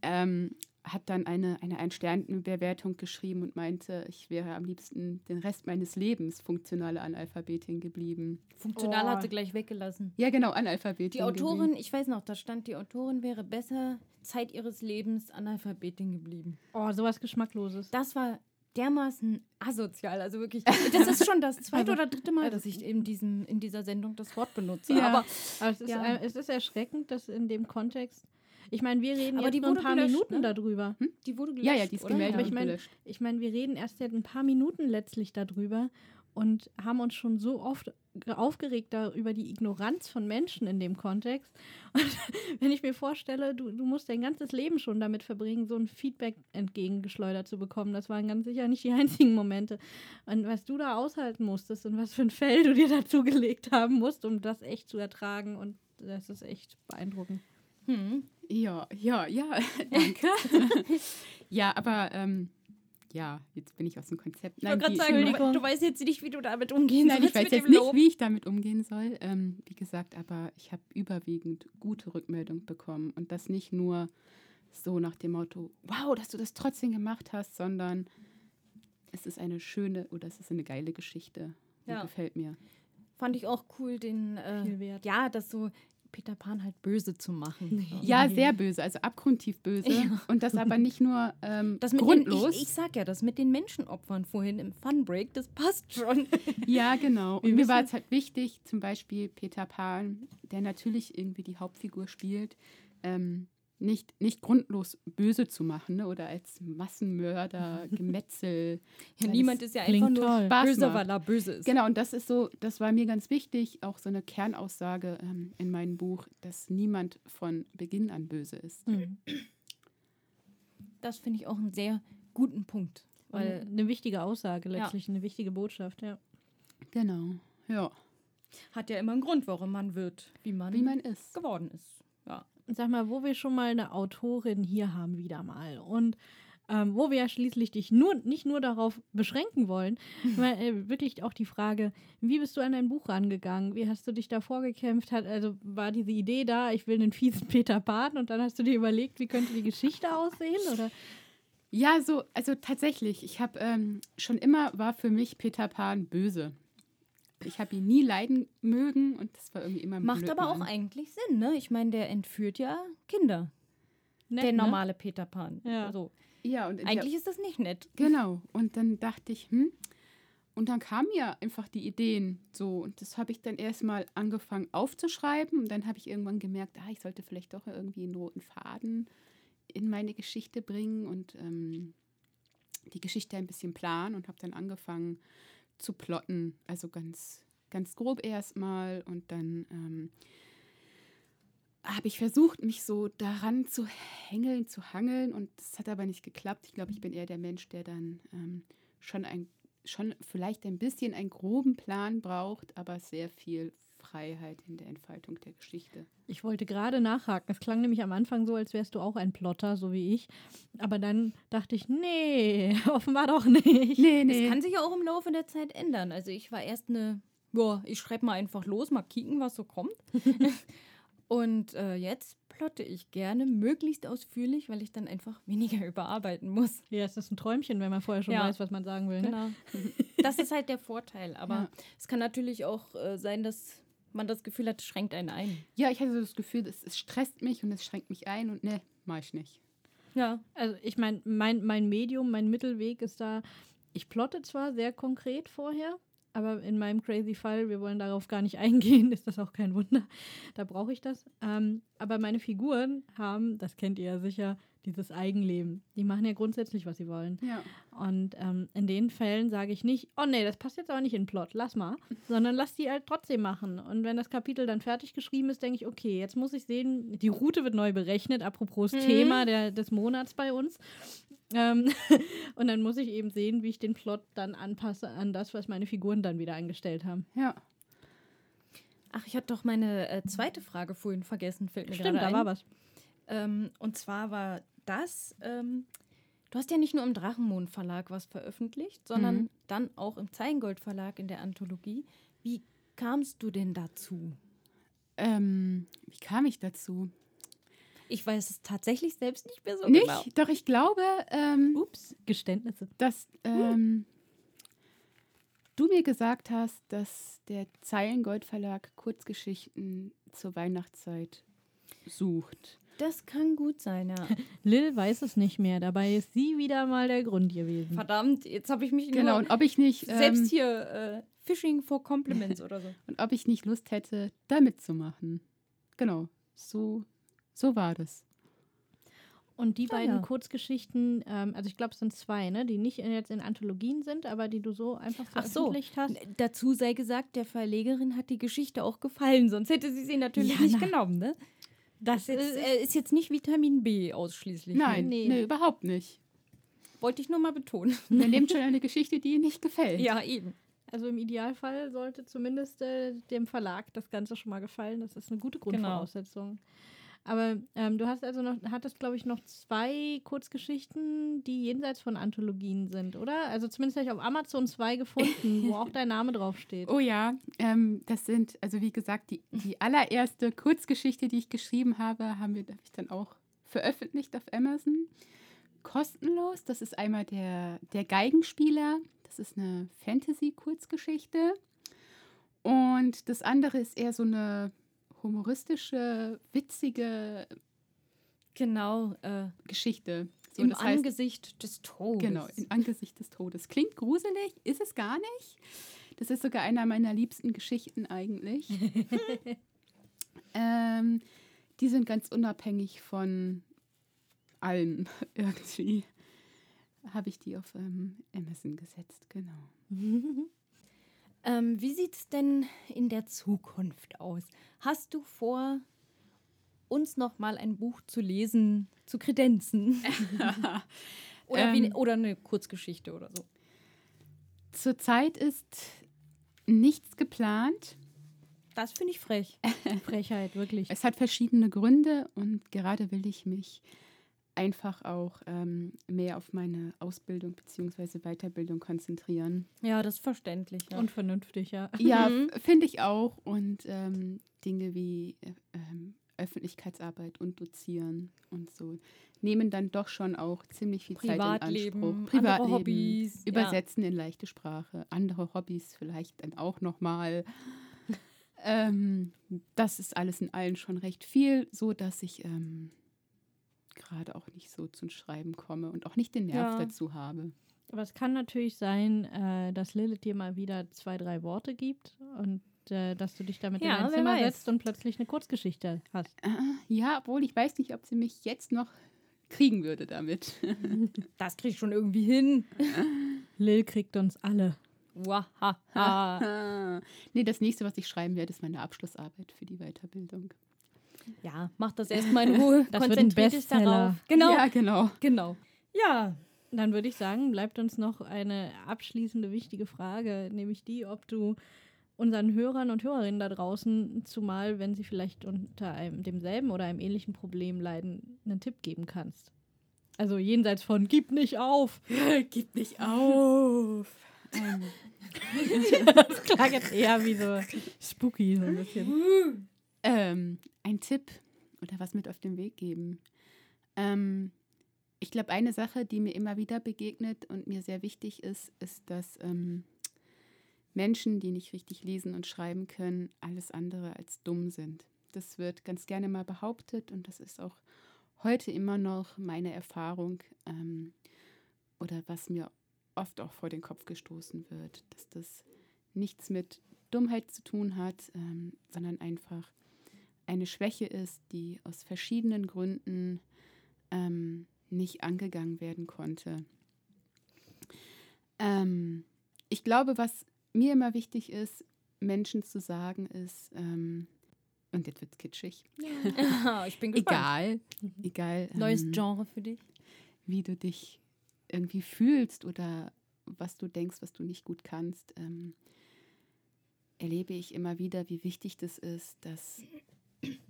ähm, hat dann eine, eine Ein-Sterne-Bewertung geschrieben und meinte, ich wäre am liebsten den Rest meines Lebens funktionale Analphabetin geblieben. Funktional Oh. hat sie gleich weggelassen. Ja, genau, Analphabetin. Die Autorin, ich weiß noch, da stand, die Autorin wäre besser Zeit ihres Lebens Analphabetin geblieben. Oh, sowas Geschmackloses. Das war dermaßen asozial. Also wirklich, das ist schon das zweite oder dritte Mal, dass ich in, diesem, in dieser Sendung das Wort benutze. Ja. Aber Aber es ist, Ja. äh, es ist erschreckend, dass in dem Kontext. Ich meine, wir reden Aber jetzt die nur ein paar gelöscht, Minuten ne? darüber. die wurde gelöscht, Ja, ja, die ist gemeldet Aber ich mein- gelöscht. Ich meine, wir reden erst seit ein paar Minuten letztlich darüber und haben uns schon so oft ge- aufgeregt über die Ignoranz von Menschen in dem Kontext. Und wenn ich mir vorstelle, du, du musst dein ganzes Leben schon damit verbringen, so ein Feedback entgegengeschleudert zu bekommen, das waren ganz sicher nicht die einzigen Momente. Und was du da aushalten musstest und was für ein Fell du dir dazu gelegt haben musst, um das echt zu ertragen und das ist echt beeindruckend. Hm. Ja, ja, ja, danke. ja, aber ähm, ja, jetzt bin ich aus dem Konzept. Ich wollte gerade sagen, Entschuldigung. du, du weißt jetzt nicht, wie du damit umgehen Nein, ich sollst weiß jetzt nicht, Lob. wie ich damit umgehen soll. Ähm, wie gesagt, aber ich habe überwiegend gute Rückmeldung bekommen und das nicht nur so nach dem Motto, wow, dass du das trotzdem gemacht hast, sondern es ist eine schöne oder es ist eine geile Geschichte. Ja. gefällt mir. Fand ich auch cool, den, äh, Viel wert. ja, das so Peter Pan halt böse zu machen. Ja, sehr böse, also abgrundtief böse. Ja. Und das aber nicht nur ähm, Das mit grundlos. Den, ich, ich sag ja, das mit den Menschenopfern vorhin im Funbreak, das passt schon. Ja, genau. Und mir war es halt wichtig, zum Beispiel Peter Pan, der natürlich irgendwie die Hauptfigur spielt, ähm, nicht, nicht grundlos böse zu machen ne? oder als Massenmörder, Gemetzel. Ja, niemand ist ja einfach nur. Spaß böse, weil er böse ist. Genau, und das ist so, das war mir ganz wichtig, auch so eine Kernaussage ähm, in meinem Buch, dass niemand von Beginn an böse ist. Mhm. Das finde ich auch einen sehr guten Punkt. Weil eine wichtige Aussage, letztlich eine wichtige Botschaft, ja. Genau, ja. hat ja immer einen Grund, warum man wird, wie man, Wie man ist. geworden ist. Ja. Sag mal, wo wir schon mal eine Autorin hier haben, wieder mal. Und ähm, wo wir ja schließlich dich nur, nicht nur darauf beschränken wollen, weil, äh, wirklich auch die Frage, wie bist du an dein Buch rangegangen? Wie hast du dich da vorgekämpft? Hat, also war diese Idee da, ich will einen fiesen Peter Pan und dann hast du dir überlegt, wie könnte die Geschichte aussehen? Oder? Ja, so, also tatsächlich, ich habe ähm, schon immer war für mich Peter Pan böse. Ich habe ihn nie leiden mögen und das war irgendwie immer ein Macht aber auch eigentlich Sinn, ne? Ich meine, der entführt ja Kinder. Nett, der ne? normale Peter Pan. Ja. Also, Ja, und eigentlich ist das nicht nett. genau. Und dann dachte ich, hm, und dann kamen ja einfach die Ideen so und das habe ich dann erstmal angefangen aufzuschreiben und dann habe ich irgendwann gemerkt, ah, ich sollte vielleicht doch irgendwie einen roten Faden in meine Geschichte bringen und ähm, die Geschichte ein bisschen planen und habe dann angefangen zu plotten, also ganz, ganz grob erstmal und dann ähm, habe ich versucht, mich so daran zu hängeln, zu hangeln und das hat aber nicht geklappt. Ich glaube, ich bin eher der Mensch, der dann ähm, schon ein, schon vielleicht ein bisschen einen groben Plan braucht, aber sehr viel Freiheit in der Entfaltung der Geschichte. Ich wollte gerade nachhaken. Es klang nämlich am Anfang so, als wärst du auch ein Plotter, so wie ich. Aber dann dachte ich, nee, offenbar doch nicht. Nee, Das kann sich ja auch im Laufe der Zeit ändern. Also ich war erst eine, boah, ich schreibe mal einfach los, mal kicken, was so kommt. Und äh, jetzt plotte ich gerne möglichst ausführlich, weil ich dann einfach weniger überarbeiten muss. Ja, es ist ein Träumchen, wenn man vorher schon Ja. weiß, was man sagen will. Ne? Genau. Das ist halt der Vorteil. Aber Ja. es kann natürlich auch äh, sein, dass man das Gefühl hat, es schränkt einen ein. Ja, ich hatte so das Gefühl, es, es stresst mich und es schränkt mich ein und ne, mach ich nicht. Ja. Also ich meine, mein, mein Medium, mein Mittelweg ist da, ich plotte zwar sehr konkret vorher, aber in meinem crazy Fall, wir wollen darauf gar nicht eingehen, ist das auch kein Wunder. Da brauche ich das. Ähm, aber meine Figuren haben, das kennt ihr ja sicher, dieses Eigenleben. Die machen ja grundsätzlich, was sie wollen. Ja. Und ähm, in den Fällen sage ich nicht, oh nee, das passt jetzt auch nicht in den Plot, lass mal, sondern lass die halt trotzdem machen. Und wenn das Kapitel dann fertig geschrieben ist, denke ich, okay, jetzt muss ich sehen, die Route wird neu berechnet, apropos Mhm. Thema der, des Monats bei uns. Ähm, und dann muss ich eben sehen, wie ich den Plot dann anpasse an das, was meine Figuren dann wieder angestellt haben. Ja. Ach, ich hatte doch meine äh, zweite Frage vorhin vergessen, fällt mir Stimmt, gerade da ein. war was. Ähm, und zwar war das, ähm, du hast ja nicht nur im Drachenmond Verlag was veröffentlicht, sondern Mhm. dann auch im Zeilengold Verlag in der Anthologie. Wie kamst du denn dazu? Ähm, wie kam ich dazu? Ich weiß es tatsächlich selbst nicht mehr so Nicht? genau. Doch, ich glaube, ähm, Ups, Geständnisse. dass ähm, du mir gesagt hast, dass der Zeilengold Verlag Kurzgeschichten zur Weihnachtszeit sucht. Das kann gut sein, ja. Lil weiß es nicht mehr, dabei ist sie wieder mal der Grund gewesen. Verdammt, jetzt habe ich mich Genau, nur und ob ich nicht selbst ähm, hier äh, Fishing for Compliments oder so. und ob ich nicht Lust hätte, da mitzumachen. Genau, so, so war das. Und die Ah, beiden ja. Kurzgeschichten, ähm, also ich glaube, es sind zwei, ne, die nicht in- jetzt in Anthologien sind, aber die du so einfach Ach so. veröffentlicht hast. Dazu sei gesagt, der Verlegerin hat die Geschichte auch gefallen, sonst hätte sie sie natürlich Ja, nicht na. genommen, ne? Das Ist jetzt, ist, äh, ist jetzt nicht Vitamin B ausschließlich. ne? Nein, nee. nee. überhaupt nicht. Wollte ich nur mal betonen. Man nimmt schon eine Geschichte, die ihr nicht gefällt. ja, eben. also im Idealfall sollte zumindest äh, dem Verlag das Ganze schon mal gefallen. Das ist eine gute Genau. Aber ähm, du hast also noch, hattest, glaube ich, noch zwei Kurzgeschichten, die jenseits von Anthologien sind, oder? Also zumindest habe ich auf Amazon zwei gefunden, wo auch dein Name draufsteht. Oh ja, ähm, das sind, also wie gesagt, die, die allererste Kurzgeschichte, die ich geschrieben habe, haben wir, ich dann auch veröffentlicht auf Amazon. Kostenlos. Das ist einmal der, der Geigenspieler. Das ist eine Fantasy-Kurzgeschichte. Und das andere ist eher so eine humoristische, witzige Genau. Äh, Geschichte. So, Im das heißt- Angesicht des Todes. Genau, im Angesicht des Todes. Klingt gruselig, ist es gar nicht. Das ist sogar einer meiner liebsten Geschichten eigentlich. ähm, die sind ganz unabhängig von allem irgendwie. Habe ich die auf ähm, Amazon gesetzt, genau. Ähm, wie sieht es denn in der Zukunft aus? Hast du vor, uns noch mal ein Buch zu lesen, zu kredenzen? oder, wie, Ähm. oder eine Kurzgeschichte oder so? Zurzeit ist nichts geplant. Das finde ich frech. Frechheit, wirklich. Es hat verschiedene Gründe und gerade will ich mich einfach auch ähm, mehr auf meine Ausbildung bzw. Weiterbildung konzentrieren. Ja, das ist verständlich. Ja. Und vernünftig, ja. Ja, Mhm. finde ich auch. Und ähm, Dinge wie äh, ähm, Öffentlichkeitsarbeit und Dozieren und so nehmen dann doch schon auch ziemlich viel Zeit in Privatleben, Anspruch. andere Privatleben, Hobbys, ja. Übersetzen in leichte Sprache, andere Hobbys vielleicht dann auch nochmal. ähm, das ist alles in allen schon recht viel, so dass ich ähm, gerade auch nicht so zum Schreiben komme und auch nicht den Nerv Ja. dazu habe. Aber es kann natürlich sein, äh, dass Lilith dir mal wieder zwei, drei Worte gibt und äh, dass du dich damit Ja, in dein wer Zimmer weiß. setzt und plötzlich eine Kurzgeschichte hast. Äh, ja, obwohl ich weiß nicht, ob sie mich jetzt noch kriegen würde damit. Das krieg ich schon irgendwie hin. Lil kriegt uns alle. Wahaha. Nee, das nächste, was ich schreiben werde, ist meine Abschlussarbeit für die Weiterbildung. Ja, mach das erstmal in Ruhe. Das wird ein Konzentrier dich darauf. Genau, Ja, genau. genau. Ja, Dann würde ich sagen, bleibt uns noch eine abschließende wichtige Frage, nämlich die, ob du unseren Hörern und Hörerinnen da draußen, zumal wenn sie vielleicht unter einem demselben oder einem ähnlichen Problem leiden, einen Tipp geben kannst. Also jenseits von gib nicht auf. Gib nicht auf. ähm, Das klang jetzt eher wie so spooky so ein bisschen. Ähm, ein Tipp oder was mit auf den Weg geben. Ähm, ich glaube, eine Sache, die mir immer wieder begegnet und mir sehr wichtig ist, ist, dass ähm, Menschen, die nicht richtig lesen und schreiben können, alles andere als dumm sind. Das wird ganz gerne mal behauptet und das ist auch heute immer noch meine Erfahrung ähm, oder was mir oft auch vor den Kopf gestoßen wird, dass das nichts mit Dummheit zu tun hat, ähm, sondern einfach eine Schwäche ist, die aus verschiedenen Gründen ähm, nicht angegangen werden konnte. Ähm, ich glaube, was mir immer wichtig ist, Menschen zu sagen, ist, ähm, und jetzt wird's kitschig, ich bin gespannt. egal, egal, Neues ähm, Genre für dich. wie du dich irgendwie fühlst oder was du denkst, was du nicht gut kannst, ähm, erlebe ich immer wieder, wie wichtig das ist, dass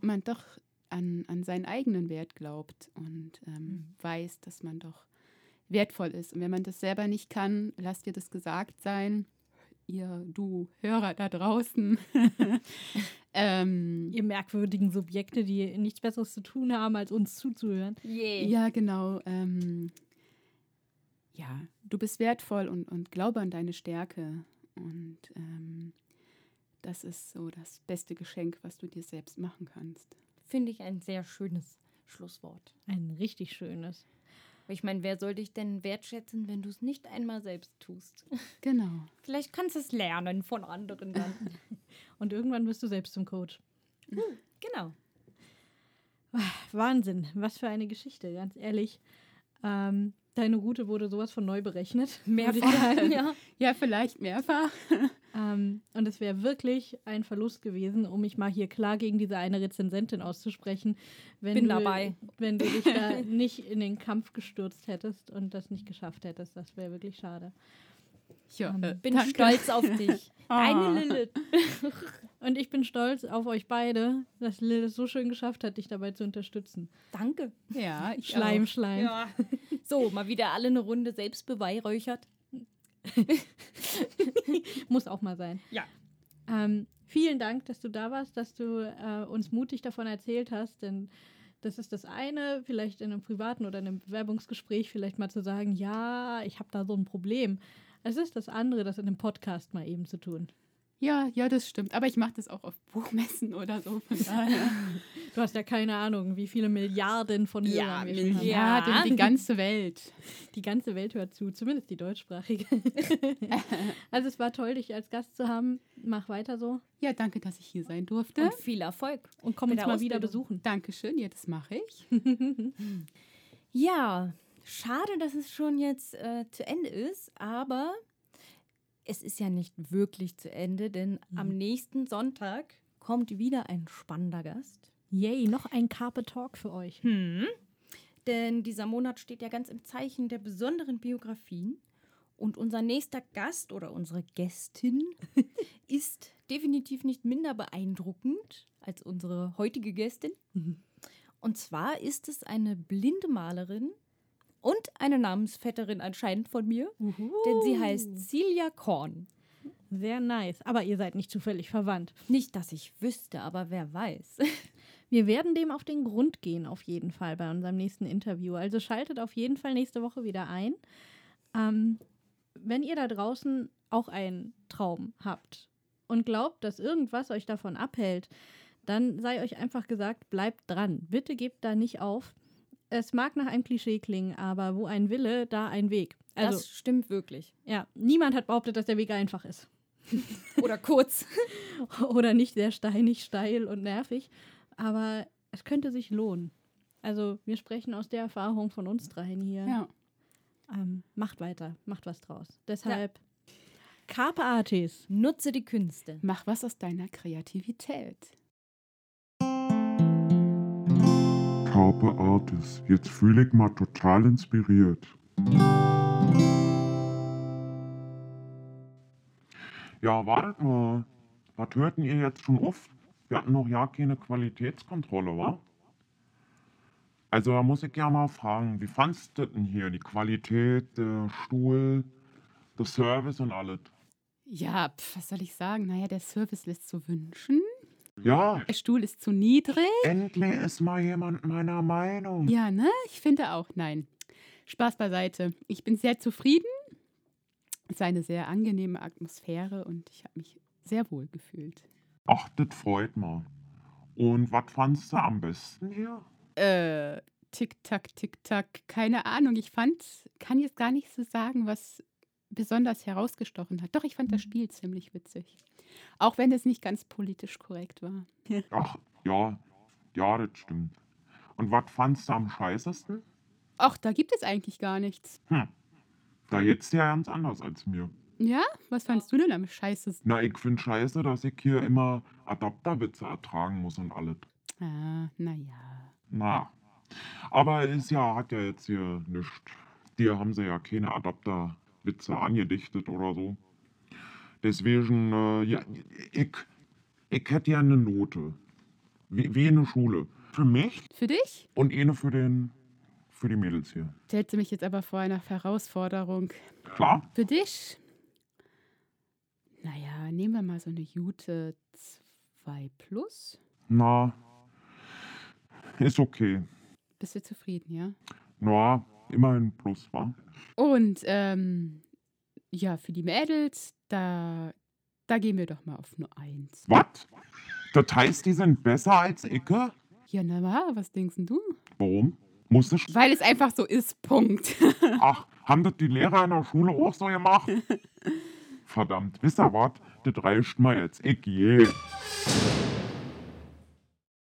man doch an, an seinen eigenen Wert glaubt und ähm, weiß, dass man doch wertvoll ist. Und wenn man das selber nicht kann, lasst dir das gesagt sein. Ihr, du Hörer da draußen. ähm, Ihr merkwürdigen Subjekte, die nichts Besseres zu tun haben, als uns zuzuhören. Yeah. Ja, genau. Ähm, ja, du bist wertvoll und, und glaube an deine Stärke. Und ähm, das ist so das beste Geschenk, was du dir selbst machen kannst. Finde ich ein sehr schönes Schlusswort. Ein richtig schönes. Ich meine, wer soll dich denn wertschätzen, wenn du es nicht einmal selbst tust? Genau. Vielleicht kannst du es lernen von anderen dann. Und irgendwann wirst du selbst zum Coach. genau. Wahnsinn, was für eine Geschichte, ganz ehrlich. Ähm, deine Route wurde sowas von neu berechnet. sagen. ja. Ja, vielleicht mehrfach. Ähm, und es wäre wirklich ein Verlust gewesen, um mich mal hier klar gegen diese eine Rezensentin auszusprechen, wenn, Bin du, dabei. wenn du dich da nicht in den Kampf gestürzt hättest und das nicht geschafft hättest. Das wäre wirklich schade. Ja, Ähm, äh, Bin danke. stolz auf dich. Ah. Deine Lilith. Und ich bin stolz auf euch beide, dass Lil es so schön geschafft hat, dich dabei zu unterstützen. Danke. Ja, ich Schleim, auch. Schleim. Ja. So, mal wieder alle eine Runde selbst beweihräuchert. Muss auch mal sein. Ja. Ähm, vielen Dank, dass du da warst, dass du äh, uns mutig davon erzählt hast, denn das ist das eine, vielleicht in einem privaten oder in einem Bewerbungsgespräch vielleicht mal zu sagen, ja, ich habe da so ein Problem. Es ist das andere, das in einem Podcast mal eben zu tun. Ja, ja, das stimmt. Aber ich mache das auch auf Buchmessen oder so. Von daher. Du hast ja keine Ahnung, wie viele Milliarden von Ja, Hörern wir schon haben. Milliarden. Ja, die ganze Welt. Die ganze Welt hört zu, zumindest die deutschsprachige. also es war toll, dich als Gast zu haben. Mach weiter so Ja, danke, dass ich hier sein durfte. Und viel Erfolg. und komm uns mal wieder Ausbildung. besuchen. Dankeschön, ja, das mache ich. Ja, schade, dass es schon jetzt äh, zu Ende ist, aber es ist ja nicht wirklich zu Ende, denn am nächsten Sonntag kommt wieder ein spannender Gast. Yay, noch ein Carpe Talk für euch. Hm. Denn dieser Monat steht ja ganz im Zeichen der besonderen Biografien. Und unser nächster Gast oder unsere Gästin ist definitiv nicht minder beeindruckend als unsere heutige Gästin. Und zwar ist es eine blinde Malerin und eine Namensvetterin anscheinend von mir, denn sie heißt Celia Korn. Sehr nice. Aber ihr seid nicht zufällig verwandt. Nicht, dass ich wüsste, aber wer weiß. Wir werden dem auf den Grund gehen, auf jeden Fall bei unserem nächsten Interview. Also schaltet auf jeden Fall nächste Woche wieder ein. Ähm, wenn ihr da draußen auch einen Traum habt und glaubt, dass irgendwas euch davon abhält, dann sei euch einfach gesagt, bleibt dran. Bitte gebt da nicht auf. Es mag nach einem Klischee klingen, aber wo ein Wille, da ein Weg. Also, das stimmt wirklich. ja, niemand hat behauptet, dass der Weg einfach ist. Oder kurz. oder nicht sehr steinig, steil und nervig. Aber es könnte sich lohnen. Also wir sprechen aus der Erfahrung von uns dreien hier. Ja. Ähm, macht weiter, macht was draus. Deshalb Carpe Artis. Nutze die Künste. Mach was aus deiner Kreativität. Carpe Artis. Jetzt fühle ich mal total inspiriert. Ja, wartet mal. Was hörten ihr jetzt schon auf? Wir hatten noch ja keine Qualitätskontrolle, wa? Also da muss ich ja mal fragen, wie fandst du denn hier die Qualität, der Stuhl, der Service und alles? Ja, pf, was soll ich sagen? Naja, der Service lässt zu wünschen. Ja, Der Stuhl ist zu niedrig. endlich ist mal jemand meiner Meinung. Ja, ne? Ich finde auch. Nein. Spaß beiseite. Ich bin sehr zufrieden. Es war eine sehr angenehme Atmosphäre und ich habe mich sehr wohl gefühlt. Ach, das freut mich. Und was fandst du am besten hier? Äh, tick-tack, tick-tack. Keine Ahnung. Ich fand, kann jetzt gar nicht so sagen, was besonders herausgestochen hat. Doch, ich fand das Spiel ziemlich witzig. Auch wenn es nicht ganz politisch korrekt war. Ach, ja, ja, das stimmt. Und was fandst du am scheißesten? Ach, da gibt es eigentlich gar nichts. Hm. Da jetzt ja ganz anders als mir. Ja? Was fandst du denn am scheißesten? Na, ich finde scheiße, dass ich hier immer Adapterwitze ertragen muss und alles. Ah, naja. Na. Aber ist ja, hat ja jetzt hier nichts. Dir haben sie ja keine Adapterwitze angedichtet oder so. Deswegen, äh, ja, ich, ich hätte ja eine Note. Wie, wie eine Schule. Für mich Für dich? und eine für den, für die Mädels hier. Stellst du mich jetzt aber vor einer Herausforderung. Klar? Für dich? Naja, nehmen wir mal so eine Jute 2 Plus. Na, ist okay. Bist du zufrieden, ja? Na, immerhin plus, wa? Und ähm, ja, für die Mädels, da, da gehen wir doch mal auf nur eins. Was? Das heißt, die sind besser als Icke? Ja, na wa, was denkst denn du? Warum? Muss ich. Weil es einfach so ist, Punkt. Ach, haben das die Lehrer in der Schule auch so gemacht? Verdammt, wisst ihr was? Das reicht mal jetzt. Ich gehe.